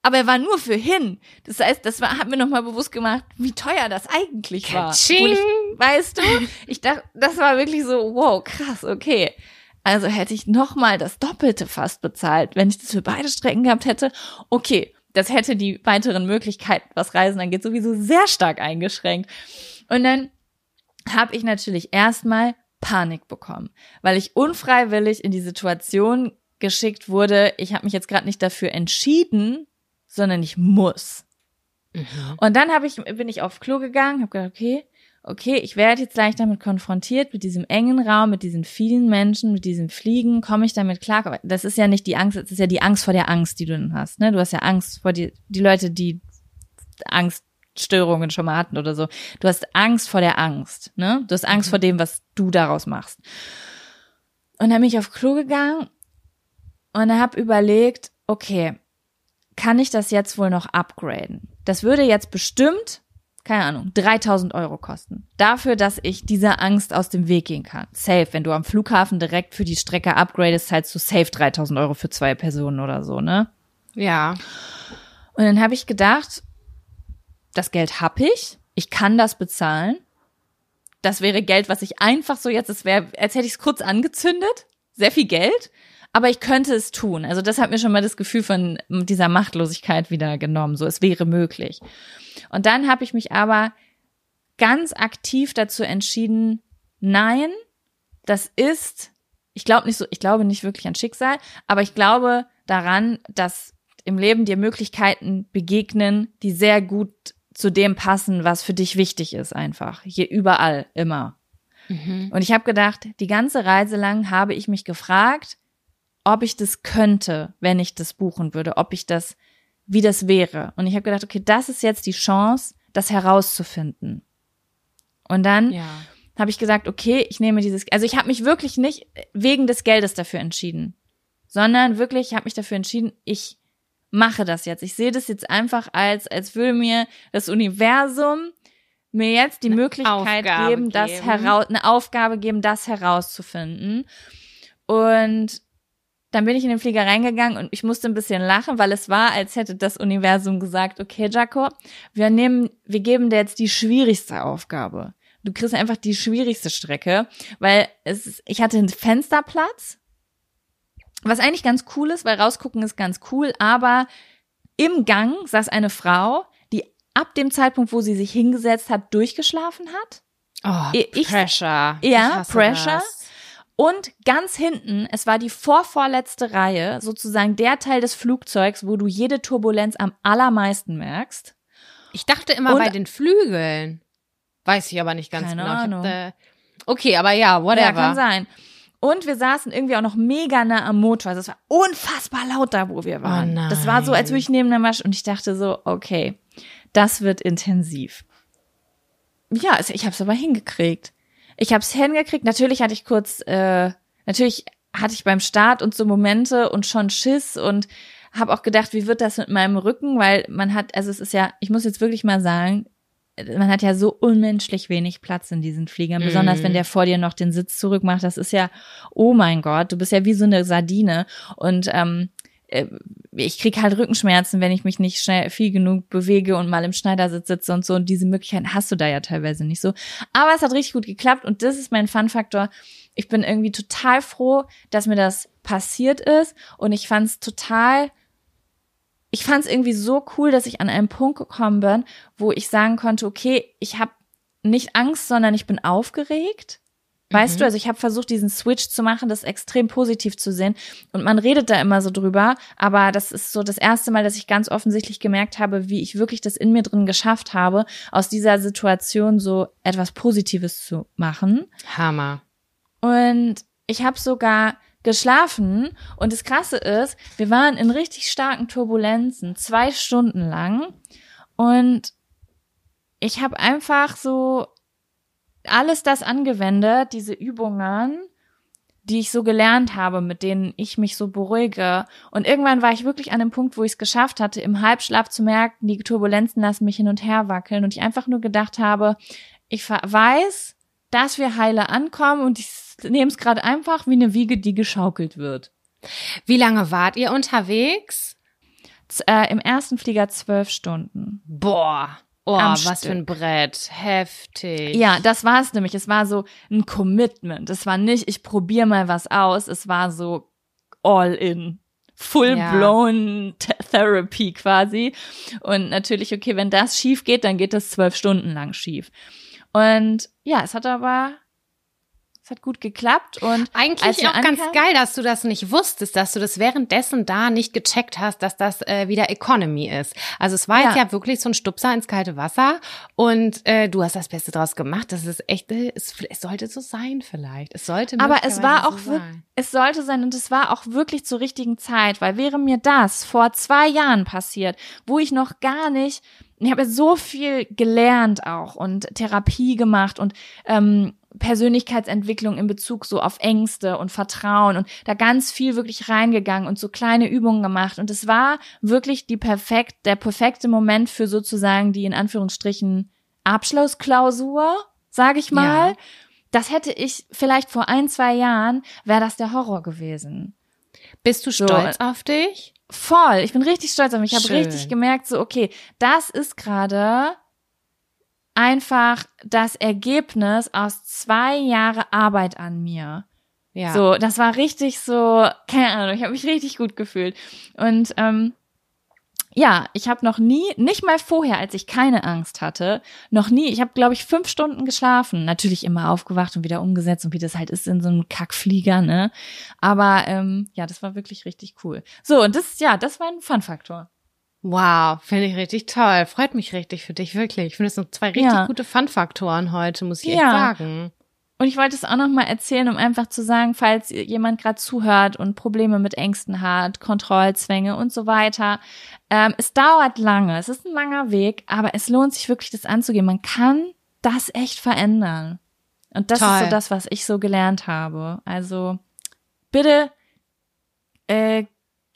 Aber er war nur für hin. Das heißt, das war, hat mir nochmal bewusst gemacht, wie teuer das eigentlich war. Ich, weißt du, ich dachte, das war wirklich so, wow, krass, okay. Also hätte ich nochmal das Doppelte fast bezahlt, wenn ich das für beide Strecken gehabt hätte. Okay, das hätte die weiteren Möglichkeiten, was Reisen angeht, sowieso sehr stark eingeschränkt. Und dann habe ich natürlich erstmal Panik bekommen, weil ich unfreiwillig in die Situation geschickt wurde, ich habe mich jetzt gerade nicht dafür entschieden, sondern ich muss. Mhm. Und dann habe ich, bin ich auf Klo gegangen, habe gedacht, okay, okay, ich werde jetzt gleich damit konfrontiert, mit diesem engen Raum, mit diesen vielen Menschen, mit diesem Fliegen, komme ich damit klar? Aber Das ist ja nicht die Angst, das ist ja die Angst vor der Angst, die du dann hast. Ne? Du hast ja Angst vor die, die Leute, die Angststörungen schon mal hatten oder so. Du hast Angst vor der Angst. Ne? Du hast Angst vor dem, was du daraus machst. Und dann bin ich auf Klo gegangen und habe überlegt, okay, kann ich das jetzt wohl noch upgraden? Das würde jetzt bestimmt, keine Ahnung, 3000 Euro kosten. Dafür, dass ich dieser Angst aus dem Weg gehen kann. Safe. Wenn du am Flughafen direkt für die Strecke upgradest, zahlst du safe 3000 Euro für zwei Personen oder so, ne? Ja. Und dann habe ich gedacht, das Geld hab ich, ich kann das bezahlen. Das wäre Geld, was ich einfach so jetzt, es wäre, als hätte ich es kurz angezündet, sehr viel Geld, aber ich könnte es tun. Also das hat mir schon mal das Gefühl von dieser Machtlosigkeit wieder genommen, so es wäre möglich. Und dann habe ich mich aber ganz aktiv dazu entschieden, nein, das ist, ich glaube nicht so, ich glaube nicht wirklich an Schicksal, aber ich glaube daran, dass im Leben dir Möglichkeiten begegnen, die sehr gut zu dem passen, was für dich wichtig ist, einfach. Hier überall, immer. Und ich habe gedacht, die ganze Reise lang habe ich mich gefragt, ob ich das könnte, wenn ich das buchen würde, ob ich das, wie das wäre. Und ich habe gedacht, okay, das ist jetzt die Chance, das herauszufinden. Und dann Ja. habe ich gesagt, okay, ich nehme dieses, also ich habe mich wirklich nicht wegen des Geldes dafür entschieden, sondern wirklich, ich habe mich dafür entschieden, ich mache das jetzt. Ich sehe das jetzt einfach als, als würde mir das Universum mir jetzt die Möglichkeit Aufgabe geben, das geben. heraus, eine Aufgabe geben, das herauszufinden. Und dann bin ich in den Flieger reingegangen und ich musste ein bisschen lachen, weil es war, als hätte das Universum gesagt, okay, Jaco, wir nehmen, wir geben dir jetzt die schwierigste Aufgabe. Du kriegst einfach die schwierigste Strecke, weil es ist, ich hatte einen Fensterplatz, was eigentlich ganz cool ist, weil rausgucken ist ganz cool, aber im Gang saß eine Frau, die ab dem Zeitpunkt, wo sie sich hingesetzt hat, durchgeschlafen hat. Oh, Ich- Pressure. Ja, Pressure. das. Und ganz hinten, es war die vorvorletzte Reihe, sozusagen der Teil des Flugzeugs, wo du jede Turbulenz am allermeisten merkst. Ich dachte immer Und- bei den Flügeln. Weiß ich aber nicht ganz Keine genau. Ich hab, Ahnung. äh, okay, aber ja, whatever. Ja, kann sein. Und wir saßen irgendwie auch noch mega nah am Motor. Also es war unfassbar laut da, wo wir waren. Oh das war so, als nein. würde ich neben der Maschine und ich dachte so, okay, das wird intensiv. Ja, ich habe es aber hingekriegt. Ich habe es hingekriegt. Natürlich hatte ich kurz, äh, natürlich hatte ich beim Start und so Momente und schon Schiss und habe auch gedacht, wie wird das mit meinem Rücken, weil man hat, also es ist ja, ich muss jetzt wirklich mal sagen, man hat ja so unmenschlich wenig Platz in diesen Fliegern, besonders wenn der vor dir noch den Sitz zurückmacht. Das ist ja, oh mein Gott, du bist ja wie so eine Sardine und ähm, äh, ich krieg halt Rückenschmerzen, wenn ich mich nicht schnell viel genug bewege und mal im Schneidersitz sitze und so. Und diese Möglichkeiten hast du da ja teilweise nicht so. Aber es hat richtig gut geklappt und das ist mein Fun-Faktor. Ich bin irgendwie total froh, dass mir das passiert ist und ich fand es total ich fand es irgendwie so cool, dass ich an einen Punkt gekommen bin, wo ich sagen konnte, okay, ich habe nicht Angst, sondern ich bin aufgeregt. Weißt du, also ich habe versucht, diesen Switch zu machen, das extrem positiv zu sehen. Und man redet da immer so drüber, aber das ist so das erste Mal, dass ich ganz offensichtlich gemerkt habe, wie ich wirklich das in mir drin geschafft habe, aus dieser Situation so etwas Positives zu machen. Hammer. Und ich habe sogar geschlafen und das Krasse ist, wir waren in richtig starken Turbulenzen, zwei Stunden lang und ich habe einfach so alles das angewendet, diese Übungen, die ich so gelernt habe, mit denen ich mich so beruhige. Und irgendwann war ich wirklich an dem Punkt, wo ich es geschafft hatte, im Halbschlaf zu merken, die Turbulenzen lassen mich hin und her wackeln und ich einfach nur gedacht habe, ich weiß, dass wir heile ankommen und ich nehme es gerade einfach wie eine Wiege, die geschaukelt wird. Wie lange wart ihr unterwegs? Z äh, Im ersten Flieger zwölf Stunden. Boah. Oh, was für Stück. ein Brett. Heftig. Ja, das war es nämlich. Es war so ein Commitment. Es war nicht, ich probiere mal was aus. Es war so all in. Full Ja. blown Th Therapy quasi. Und natürlich, okay, wenn das schief geht, dann geht das zwölf Stunden lang schief. Und ja, es hat aber, hat gut geklappt und Eigentlich auch ganz geil, dass du das nicht wusstest, dass du das währenddessen da nicht gecheckt hast, dass das äh, wieder Economy ist. Also es war jetzt Ja. ja wirklich so ein Stupser ins kalte Wasser und äh, du hast das Beste draus gemacht. Das ist echt, äh, es, es sollte so sein vielleicht. Es sollte Aber es war auch so es sollte sein und es war auch wirklich zur richtigen Zeit, weil wäre mir das vor zwei Jahren passiert, wo ich noch gar nicht, ich habe so viel gelernt auch und Therapie gemacht und ähm, Persönlichkeitsentwicklung in Bezug so auf Ängste und Vertrauen und da ganz viel wirklich reingegangen und so kleine Übungen gemacht und es war wirklich die perfekt, der perfekte Moment für sozusagen die in Anführungsstrichen Abschlussklausur, sage ich mal. Ja. Das hätte ich vielleicht vor ein, zwei Jahren, wäre das der Horror gewesen. Bist du So. stolz auf dich? Voll. Ich bin richtig stolz auf mich. Ich habe richtig gemerkt, so, okay, das ist gerade einfach das Ergebnis aus zwei Jahre Arbeit an mir. Ja. So, das war richtig so, keine Ahnung, ich habe mich richtig gut gefühlt. Und ähm, ja, ich habe noch nie, nicht mal vorher, als ich keine Angst hatte, noch nie, ich habe, glaube ich, fünf Stunden geschlafen. Natürlich immer aufgewacht und wieder umgesetzt und wie das halt ist in so einem Kackflieger, ne? Aber ähm, ja, das war wirklich richtig cool. So, und das, ja, das war ein Fun-Faktor. Wow, finde ich richtig toll. Freut mich richtig für dich, wirklich. Ich finde, es sind zwei richtig Ja. gute Fun-Faktoren heute, muss ich echt Ja. sagen. Und ich wollte es auch noch mal erzählen, um einfach zu sagen, falls jemand gerade zuhört und Probleme mit Ängsten hat, Kontrollzwänge und so weiter. Ähm, es dauert lange, es ist ein langer Weg, aber es lohnt sich wirklich, das anzugehen. Man kann das echt verändern. Und das ist Toll. so das, was ich so gelernt habe. Also bitte äh,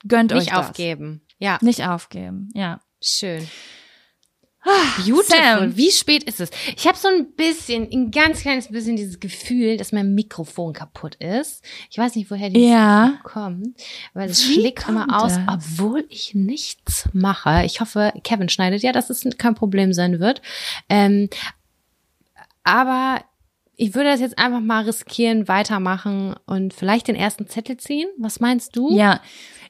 gönnt euch Nicht das. aufgeben. Ja, Nicht aufgeben, ja. schön. Beautiful. Sam. Wie spät ist es? Ich habe so ein bisschen, ein ganz kleines bisschen dieses Gefühl, dass mein Mikrofon kaputt ist. Ich weiß nicht, woher dieses Ja. Kommt, weil es schlägt immer aus, das? obwohl ich nichts mache. Ich hoffe, Kevin schneidet ja, dass es kein Problem sein wird. Ähm, aber ich würde das jetzt einfach mal riskieren, weitermachen und vielleicht den ersten Zettel ziehen. Was meinst du? Ja,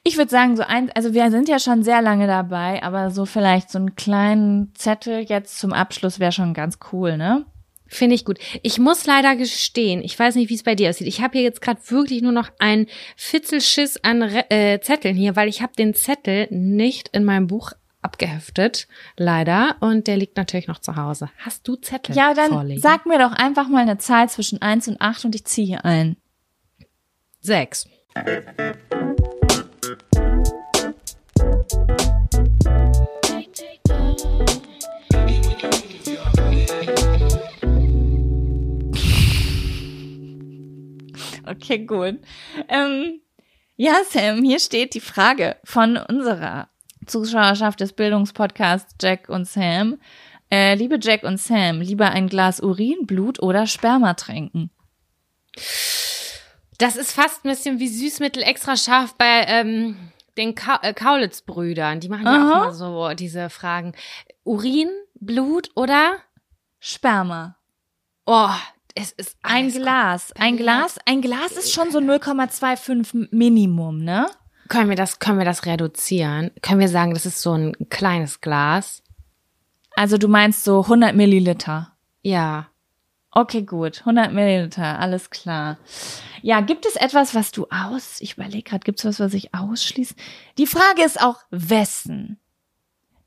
ich würde sagen, so ein, also wir sind ja schon sehr lange dabei, aber so vielleicht so einen kleinen Zettel jetzt zum Abschluss wäre schon ganz cool, ne? Finde ich gut. Ich muss leider gestehen, ich weiß nicht, wie es bei dir aussieht. Ich habe hier jetzt gerade wirklich nur noch ein Fitzelschiss an Re äh, Zetteln hier, weil ich habe den Zettel nicht in meinem Buch abgeheftet, leider. Und der liegt natürlich noch zu Hause. Hast du Zettel? Ja, dann vorliegen? sag mir doch einfach mal eine Zahl zwischen 1 und 8 und ich ziehe hier ein. sechs. Okay, gut. Ähm, ja, Sam, hier steht die Frage von unserer Zuschauerschaft des Bildungspodcasts Jack und Sam. Äh, liebe Jack und Sam, lieber ein Glas Urin, Blut oder Sperma trinken? Das ist fast ein bisschen wie Süßmittel extra scharf bei ähm, den Ka äh, Kaulitz-Brüdern. Die machen ja auch immer so diese Fragen. Urin, Blut oder? Sperma. Oh, es ist Ein Glas. Ein Glas, ein Glas ist schon so 0,25 Minimum, ne? Können wir das, können wir das reduzieren? Können wir sagen, das ist so ein kleines Glas? Also du meinst so 100 Milliliter. Ja. Okay, gut. 100 Milliliter, alles klar. Ja, gibt es etwas, was du aus... Ich überlege gerade, gibt es was, was ich ausschließe? Die Frage ist auch, wessen?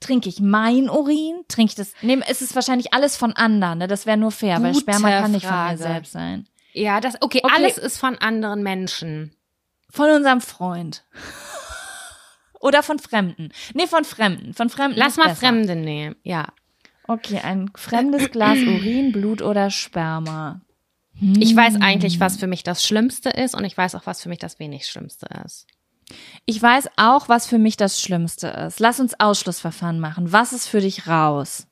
Trinke ich mein Urin? Trinke ich das... Es ist wahrscheinlich alles von anderen, ne? Das wäre nur fair, weil Gute Sperma kann nicht von Frage. mir selbst sein. Ja, das, okay, Okay. alles ist von anderen Menschen. Von unserem Freund. Oder von Fremden. Nee, von Fremden. Von Fremden. Lass mal besser. Fremde nehmen. Ja. Okay, ein fremdes Glas Urin, Blut oder Sperma. Ich weiß eigentlich, was für mich das Schlimmste ist und ich weiß auch, was für mich das wenig Schlimmste ist. Ich weiß auch, was für mich das Schlimmste ist. Lass uns Ausschlussverfahren machen. Was ist für dich raus?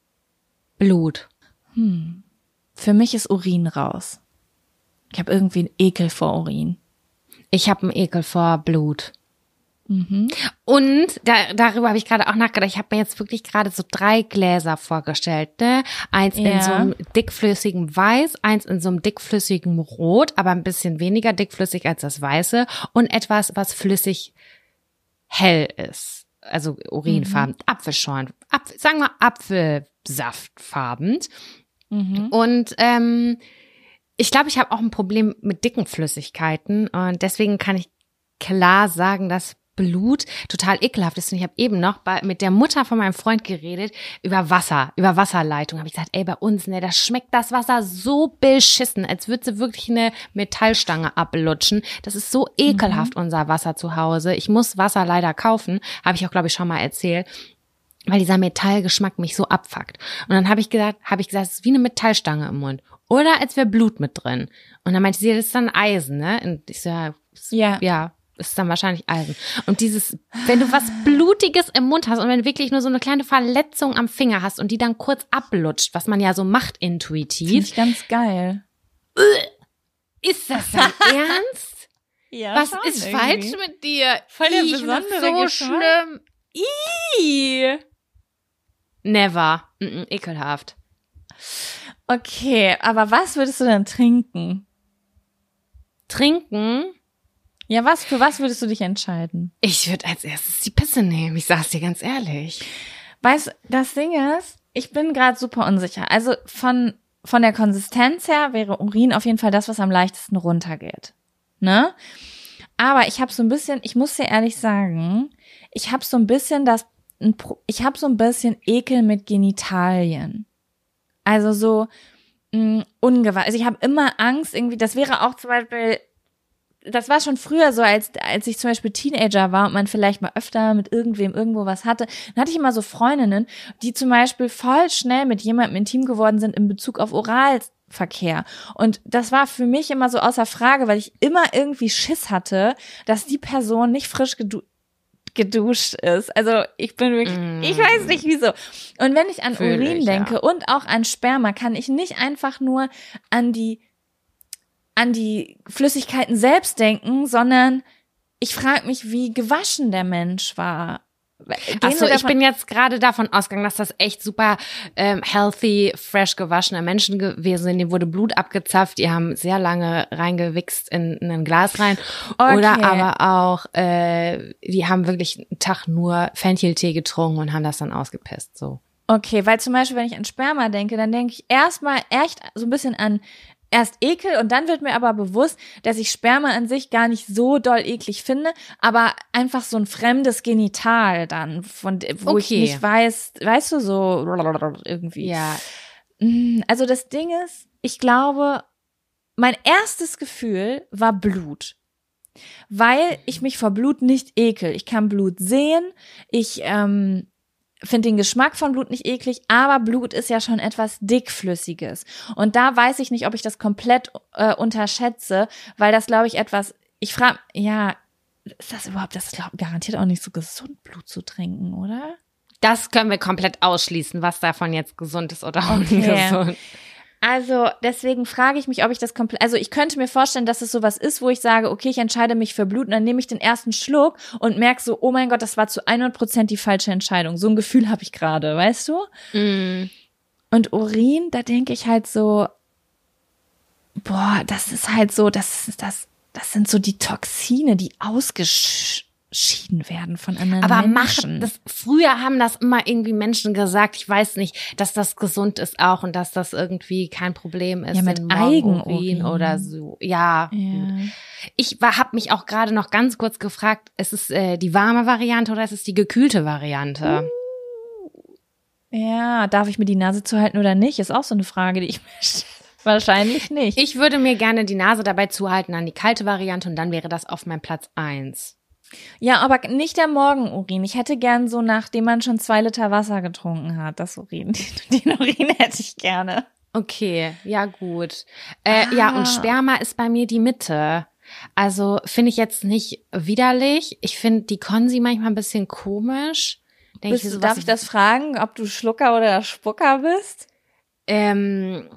Blut. Für mich ist Urin raus. Ich habe irgendwie einen Ekel vor Urin. Ich habe einen Ekel vor Blut. Und da, darüber habe ich gerade auch nachgedacht. Ich habe mir jetzt wirklich gerade so drei Gläser vorgestellt. Ne? Eins in Ja. so einem dickflüssigen Weiß, eins in so einem dickflüssigen Rot, aber ein bisschen weniger dickflüssig als das Weiße und etwas, was flüssig hell ist. Also urinfarben, Apfelschorn, Apf sagen wir Apfelsaftfarben. Und ähm, ich glaube, ich habe auch ein Problem mit dicken Flüssigkeiten und deswegen kann ich klar sagen, dass Blut total ekelhaft ist. Und ich habe eben noch bei, mit der Mutter von meinem Freund geredet über Wasser, über Wasserleitung. Habe ich gesagt, ey, bei uns, ne, da schmeckt das Wasser so beschissen, als würde sie wirklich eine Metallstange ablutschen. Das ist so ekelhaft, unser Wasser zu Hause. Ich muss Wasser leider kaufen, habe ich auch, glaube ich, schon mal erzählt weil dieser Metallgeschmack mich so abfuckt. Und dann habe ich gesagt, habe ich gesagt, es ist wie eine Metallstange im Mund. Oder als wäre Blut mit drin. Und dann meinte sie, das ist dann Eisen, ne? Und ich so, ja, Ja. ja, ist dann wahrscheinlich Eisen. Und dieses, wenn du was Blutiges im Mund hast und wenn du wirklich nur so eine kleine Verletzung am Finger hast und die dann kurz ablutscht, was man ja so macht Finde intuitiv, ich ganz geil. ist das dein Ernst? Ja, Was ist falsch mit dir? Voll der ich besondere so Geschmack. schlimm. Ih. Never. Mm -mm, ekelhaft. Okay, aber was würdest du denn trinken? Trinken? Ja, was, für was würdest du dich entscheiden? Ich würde als erstes die Pisse nehmen. Ich sag's dir ganz ehrlich. Weißt, das Ding ist, ich bin gerade super unsicher. Also von, von der Konsistenz her wäre Urin auf jeden Fall das, was am leichtesten runtergeht. Ne? Aber ich habe so ein bisschen, ich muss dir ehrlich sagen, ich habe so ein bisschen das, ich habe so ein bisschen Ekel mit Genitalien. Also so mh, ungewahr. Also ich habe immer Angst irgendwie, das wäre auch zum Beispiel das war schon früher so, als, als ich zum Beispiel Teenager war und man vielleicht mal öfter mit irgendwem irgendwo was hatte, dann hatte ich immer so Freundinnen, die zum Beispiel voll schnell mit jemandem intim geworden sind in Bezug auf Oralverkehr. Und das war für mich immer so außer Frage, weil ich immer irgendwie Schiss hatte, dass die Person nicht frisch gedu geduscht ist. Also ich bin wirklich, ich weiß nicht wieso. Und wenn ich an Fühl Urin ich, denke ja. und auch an Sperma, kann ich nicht einfach nur an die an die Flüssigkeiten selbst denken, sondern ich frage mich, wie gewaschen der Mensch war. Achso, ich bin jetzt gerade davon ausgegangen, dass das echt super ähm, healthy, fresh gewaschene Menschen gewesen sind. Denen wurde Blut abgezapft, die haben sehr lange reingewichst in, in ein Glas rein. Okay. Oder aber auch, äh, die haben wirklich einen Tag nur Fencheltee getrunken und haben das dann ausgepisst. So. Okay, weil zum Beispiel, wenn ich an Sperma denke, dann denke ich erstmal echt so ein bisschen an erst Ekel und dann wird mir aber bewusst, dass ich Sperma an sich gar nicht so doll eklig finde, aber einfach so ein fremdes Genital dann, von wo Okay. ich nicht weiß, weißt du, so irgendwie. Ja, Mm, Also das Ding ist, ich glaube, mein erstes Gefühl war Blut. Weil ich mich vor Blut nicht ekel. Ich kann Blut sehen, ich ähm, finde den Geschmack von Blut nicht eklig, aber Blut ist ja schon etwas dickflüssiges. Und da weiß ich nicht, ob ich das komplett äh, unterschätze, weil das, glaube ich, etwas, ich frage, ja, ist das überhaupt, das ist glaub, garantiert auch nicht so gesund, Blut zu trinken, oder? das können wir komplett ausschließen, was davon jetzt gesund ist oder Okay. ungesund. Also deswegen frage ich mich, ob ich das komplett. Also ich könnte mir vorstellen, dass es sowas ist, wo ich sage, okay, ich entscheide mich für Blut und dann nehme ich den ersten Schluck und merke so, oh mein Gott, das war zu 100 Prozent die falsche Entscheidung. So ein Gefühl habe ich gerade, weißt du? Mm. Und Urin, da denke ich halt so, boah, das ist halt so, das ist das, das sind so die Toxine, die ausgeschieden werden von anderen Aber Menschen. machen das früher haben das immer irgendwie Menschen gesagt, ich weiß nicht, dass das gesund ist auch und dass das irgendwie kein Problem ist Ja, mit Eigenurin. oder so. Ja. ja. Ich habe mich auch gerade noch ganz kurz gefragt, ist es äh, die warme Variante oder ist es die gekühlte Variante? ja, darf ich mir die Nase zuhalten oder nicht? Ist auch so eine Frage, die ich mir stelle. Wahrscheinlich nicht. Ich würde mir gerne die Nase dabei zuhalten an die kalte Variante und dann wäre das auf meinem Platz eins. Ja, aber nicht der Morgenurin. Ich hätte gern so, nachdem man schon zwei Liter Wasser getrunken hat, das Urin. Den Urin hätte ich gerne. Okay, ja gut. Äh, Ja, Ah. und Sperma ist bei mir die Mitte. Also finde ich jetzt nicht widerlich. Ich finde die Konsi manchmal ein bisschen komisch. Denk Bist, du- so, darf ich das fragen, ob du Schlucker oder Spucker bist? Ähm,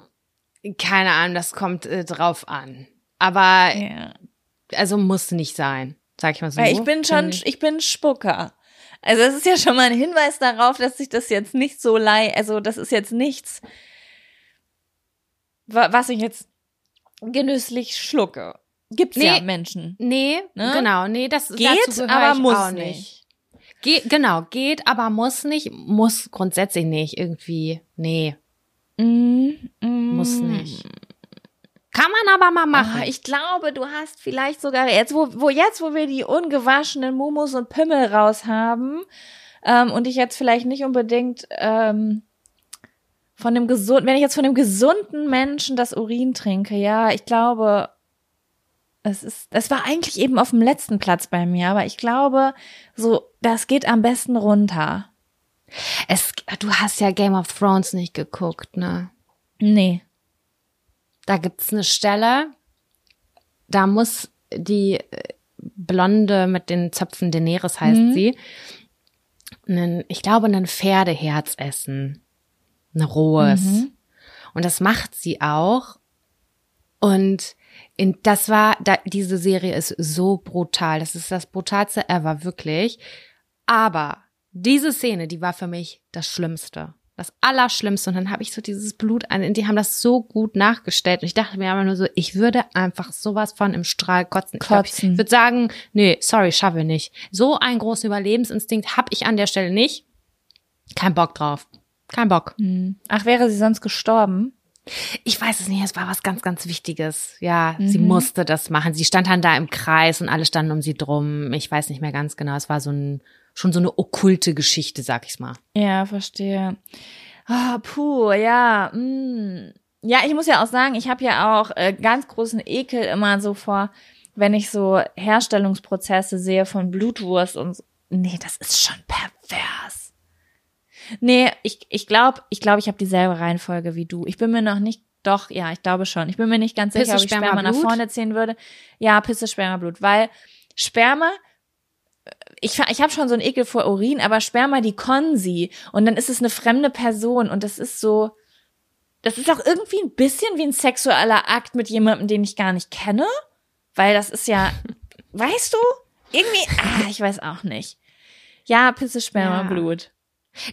keine Ahnung, das kommt äh, drauf an. Aber Ja. also muss nicht sein, sag ich mal so. Weil ich bin schon, ich. ich bin Spucker. Also es ist ja schon mal ein Hinweis darauf, dass sich das jetzt nicht so lei, also das ist jetzt nichts, wa- was ich jetzt genüsslich schlucke. Gibt's ja Nee. Menschen. Nee, Ne? genau, nee, das Geht, aber ich muss auch nicht. Ge genau, geht, aber muss nicht, muss grundsätzlich nicht irgendwie. Nee, Mm, mm. muss nicht. Kann man aber mal machen. Ah, ich glaube, du hast vielleicht sogar jetzt, wo, wo jetzt, wo wir die ungewaschenen Mumus und Pimmel raus haben ähm, und ich jetzt vielleicht nicht unbedingt ähm, von dem gesunden, wenn ich jetzt von dem gesunden Menschen das Urin trinke, ja, ich glaube, es ist, das war eigentlich eben auf dem letzten Platz bei mir, aber ich glaube, so, das geht am besten runter. es, du hast ja Game of Thrones nicht geguckt, ne? Nee. Da gibt's eine Stelle, da muss die äh, Blonde mit den Zöpfen Daenerys heißt Mhm. sie, einen, ich glaube, ein Pferdeherz essen. Ein rohes. Mhm. Und das macht sie auch. Und in, das war, da, diese Serie ist so brutal. Das ist das brutalste ever, wirklich. Aber diese Szene, die war für mich das Schlimmste. Das Allerschlimmste. Und dann habe ich so dieses Blut an, die haben das so gut nachgestellt. Und ich dachte mir aber nur so, ich würde einfach sowas von im Strahl kotzen. Ich, Kotzen. ich würde sagen, nee, sorry, schaffe ich nicht. So einen großen Überlebensinstinkt habe ich an der Stelle nicht. Kein Bock drauf. Kein Bock. Hm. Ach, wäre sie sonst gestorben? Ich weiß es nicht, es war was ganz, ganz Wichtiges. Ja, sie musste das machen. Sie stand dann da im Kreis und alle standen um sie drum. Ich weiß nicht mehr ganz genau. Es war so ein, schon so eine okkulte Geschichte, sag ich's mal. Ja, verstehe. Ah, puh, ja. Mm. Ja, ich muss ja auch sagen, ich habe ja auch äh, ganz großen Ekel immer so vor, wenn ich so Herstellungsprozesse sehe von Blutwurst und so. Nee, das ist schon pervers. Nee, ich ich glaube, ich glaube, ich habe dieselbe Reihenfolge wie du. Ich bin mir noch nicht doch, ja, ich glaube schon. Ich bin mir nicht ganz sicher, Pisse, ob ich Sperma, Sperma nach vorne ziehen würde. Ja, Pisse, Sperma, Blut, weil Sperma ich, ich habe schon so einen Ekel vor Urin, aber Sperma die Konsi und dann ist es eine fremde Person und das ist so, das ist auch irgendwie ein bisschen wie ein sexueller Akt mit jemandem, den ich gar nicht kenne, weil das ist ja, weißt du, irgendwie, ah, ich weiß auch nicht. Ja, Pisse, Sperma, Ja. Blut.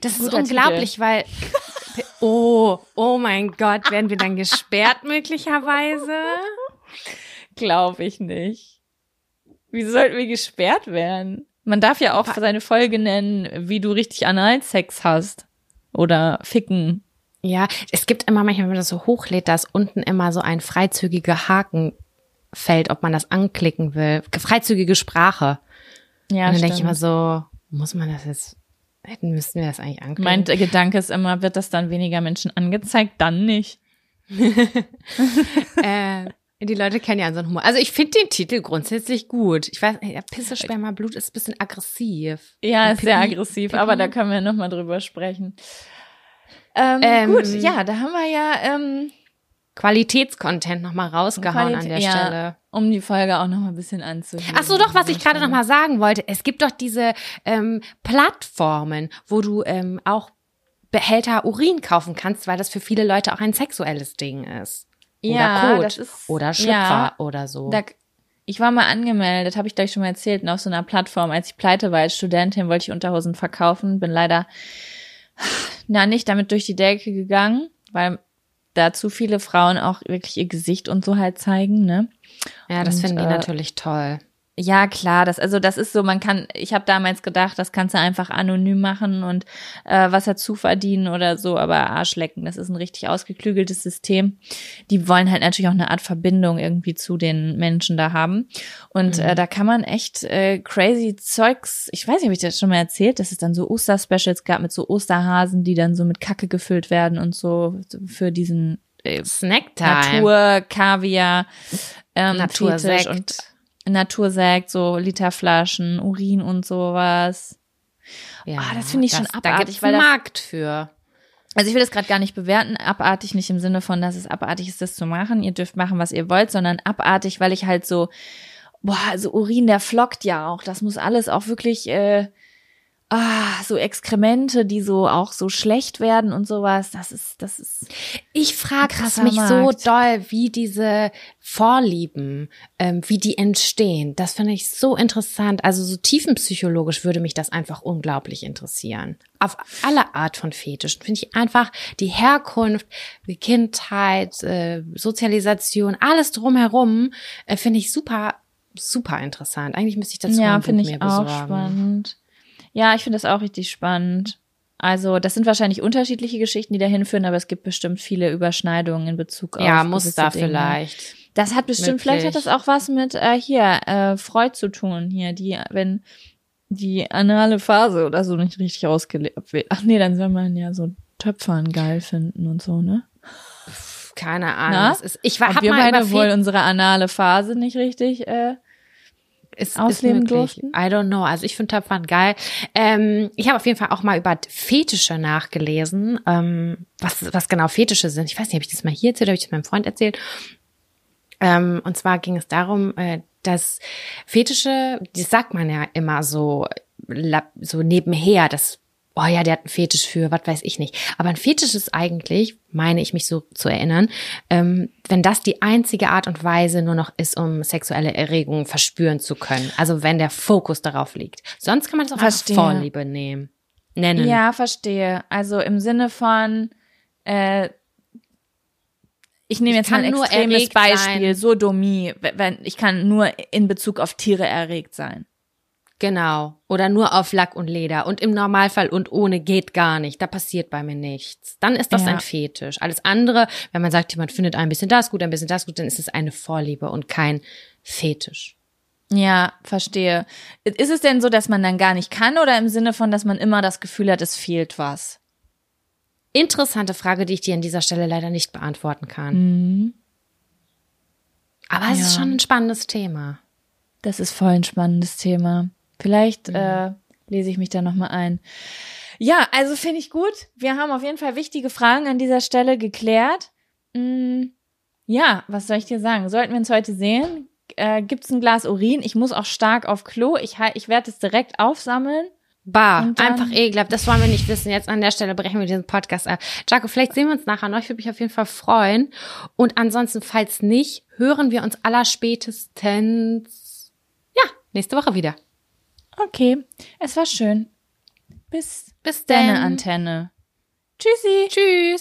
Das ist Guter unglaublich, weil, oh, oh mein Gott, werden wir dann gesperrt möglicherweise? Glaube ich nicht. Wieso sollten wir gesperrt werden? Man darf ja auch seine Folge nennen, wie du richtig Analsex hast. Oder ficken. Ja, es gibt immer manchmal, wenn man das so hochlädt, da ist unten immer so ein freizügiger Hakenfeld, ob man das anklicken will. Freizügige Sprache. Ja, und dann denke ich immer so, muss man das jetzt, hätten, müssten wir das eigentlich anklicken? Mein Gedanke ist immer, wird das dann weniger Menschen angezeigt? Dann nicht. äh, die Leute kennen ja unseren Humor. Also ich finde den Titel grundsätzlich gut. Ich weiß, ja, Pisse, Sperma, Blut ist ein bisschen aggressiv. Ja, ist sehr aggressiv, aber da können wir nochmal drüber sprechen. Ähm, Ähm, gut, ja, da haben wir ja, ähm, Qualitätscontent nochmal rausgehauen an Qualität- der ja, Stelle. um die Folge auch nochmal ein bisschen anzuhören. Ach so, doch, was ich gerade noch mal sagen wollte. Es gibt doch diese ähm, Plattformen, wo du ähm, auch Behälter Urin kaufen kannst, weil das für viele Leute auch ein sexuelles Ding ist. Oder Ja, Kot das ist- oder Schlüpfer ja. oder so. Da, ich war mal angemeldet, habe ich gleich schon mal erzählt, auf so einer Plattform, als ich pleite war als Studentin, wollte ich Unterhosen verkaufen, bin leider na nicht damit durch die Decke gegangen, weil da zu viele Frauen auch wirklich ihr Gesicht und so halt zeigen, ne? ja, das und, finden die äh, natürlich toll. Ja, klar, das also das ist so, man kann, ich habe damals gedacht, das kannst du einfach anonym machen und äh, was dazu verdienen oder so, aber Arschlecken, das ist ein richtig ausgeklügeltes System. Die wollen halt natürlich auch eine Art Verbindung irgendwie zu den Menschen da haben und äh, da kann man echt äh, crazy Zeugs, ich weiß nicht, ob ich das schon mal erzählt, dass es dann so Osterspecials gab mit so Osterhasen, die dann so mit Kacke gefüllt werden und so für diesen äh, Snacktime. Natur, Kaviar, ähm, Natursekt. Und Natursekt, so Literflaschen, Urin und sowas. Ja, Ah, das finde ich schon Da abartig, weil einen das- Markt für. Also ich will das gerade gar nicht bewerten, abartig nicht im Sinne von, dass es abartig ist, das zu machen. Ihr dürft machen, was ihr wollt, sondern abartig, weil ich halt so, boah, also Urin, der flockt ja auch. Das muss alles auch wirklich, äh, ah, so Exkremente, die so auch so schlecht werden und sowas. Das ist, das ist. Ich frage mich so Markt. doll, wie diese Vorlieben, ähm, wie die entstehen. Das finde ich so interessant. Also so tiefenpsychologisch würde mich das einfach unglaublich interessieren. Auf alle Art von Fetischen finde ich einfach die Herkunft, die Kindheit, äh, Sozialisation, alles drumherum äh, finde ich super, super interessant. Eigentlich müsste ich dazu ja, ein Buch finde mir ich auch besorgen. spannend. Ja, ich finde das auch richtig spannend. Also, das sind wahrscheinlich unterschiedliche Geschichten, die dahin führen, aber es gibt bestimmt viele Überschneidungen in Bezug auf. Ja, Muster Dinge. vielleicht. Das hat bestimmt, vielleicht hat Möglich. das auch was mit äh, hier äh, Freud zu tun hier, die wenn die anale Phase oder so nicht richtig ausgelebt wird. Ach nee, dann soll man ja so Töpfern geil finden und so, ne? Keine Ahnung. Ist. Ich war hab wir mal beide wohl unsere anale Phase nicht richtig äh, ist, ausleben ist möglich. durften? I don't know. Also ich finde Töpfern geil. Ähm, ich habe auf jeden Fall auch mal über Fetische nachgelesen, ähm, was, was genau Fetische sind. Ich weiß nicht, habe ich das mal hier erzählt oder habe ich das meinem Freund erzählt? Ähm, und zwar ging es darum, äh, dass Fetische, das sagt man ja immer so, so nebenher, dass, oh ja, der hat einen Fetisch für, was weiß ich nicht. Aber ein Fetisch ist eigentlich, meine ich mich so zu erinnern, ähm, wenn das die einzige Art und Weise nur noch ist, um sexuelle Erregung verspüren zu können. Also wenn der Fokus darauf liegt. Sonst kann man das auch Verstehe. einfach Vorliebe nehmen. Nennen. Ja, verstehe. Also im Sinne von, äh, ich nehme jetzt mal ein nur extremes Beispiel, sein. Sodomie, wenn ich kann nur in Bezug auf Tiere erregt sein. Genau. Oder nur auf Lack und Leder. Und im Normalfall und ohne geht gar nicht. Da passiert bei mir nichts. Dann ist das Ja. ein Fetisch. Alles andere, wenn man sagt, jemand findet ein bisschen das gut, ein bisschen das gut, dann ist es eine Vorliebe und kein Fetisch. Ja, verstehe. Ist es denn so, dass man dann gar nicht kann oder im Sinne von, dass man immer das Gefühl hat, es fehlt was? Interessante Frage, die ich dir an dieser Stelle leider nicht beantworten kann. Mhm. Aber es ist Ja. schon ein spannendes Thema. Das ist voll ein spannendes Thema. Vielleicht Mhm. äh, lese ich mich da nochmal ein. Ja, also finde ich gut. Wir haben auf jeden Fall wichtige Fragen an dieser Stelle geklärt. Mm, ja, was soll ich dir sagen? Sollten wir uns heute sehen? Äh, Gibt es ein Glas Urin? Ich muss auch stark auf Klo. Ich, ich werde es direkt aufsammeln. Bah, einfach ekelhaft. Das wollen wir nicht wissen. Jetzt an der Stelle brechen wir diesen Podcast ab. Jaco, vielleicht sehen wir uns nachher noch. Ich würde mich auf jeden Fall freuen. Und ansonsten, falls nicht, hören wir uns allerspätestens, ja, nächste Woche wieder. Okay, es war schön. Bis Bis deine dann. Antenne. Tschüssi. Tschüss.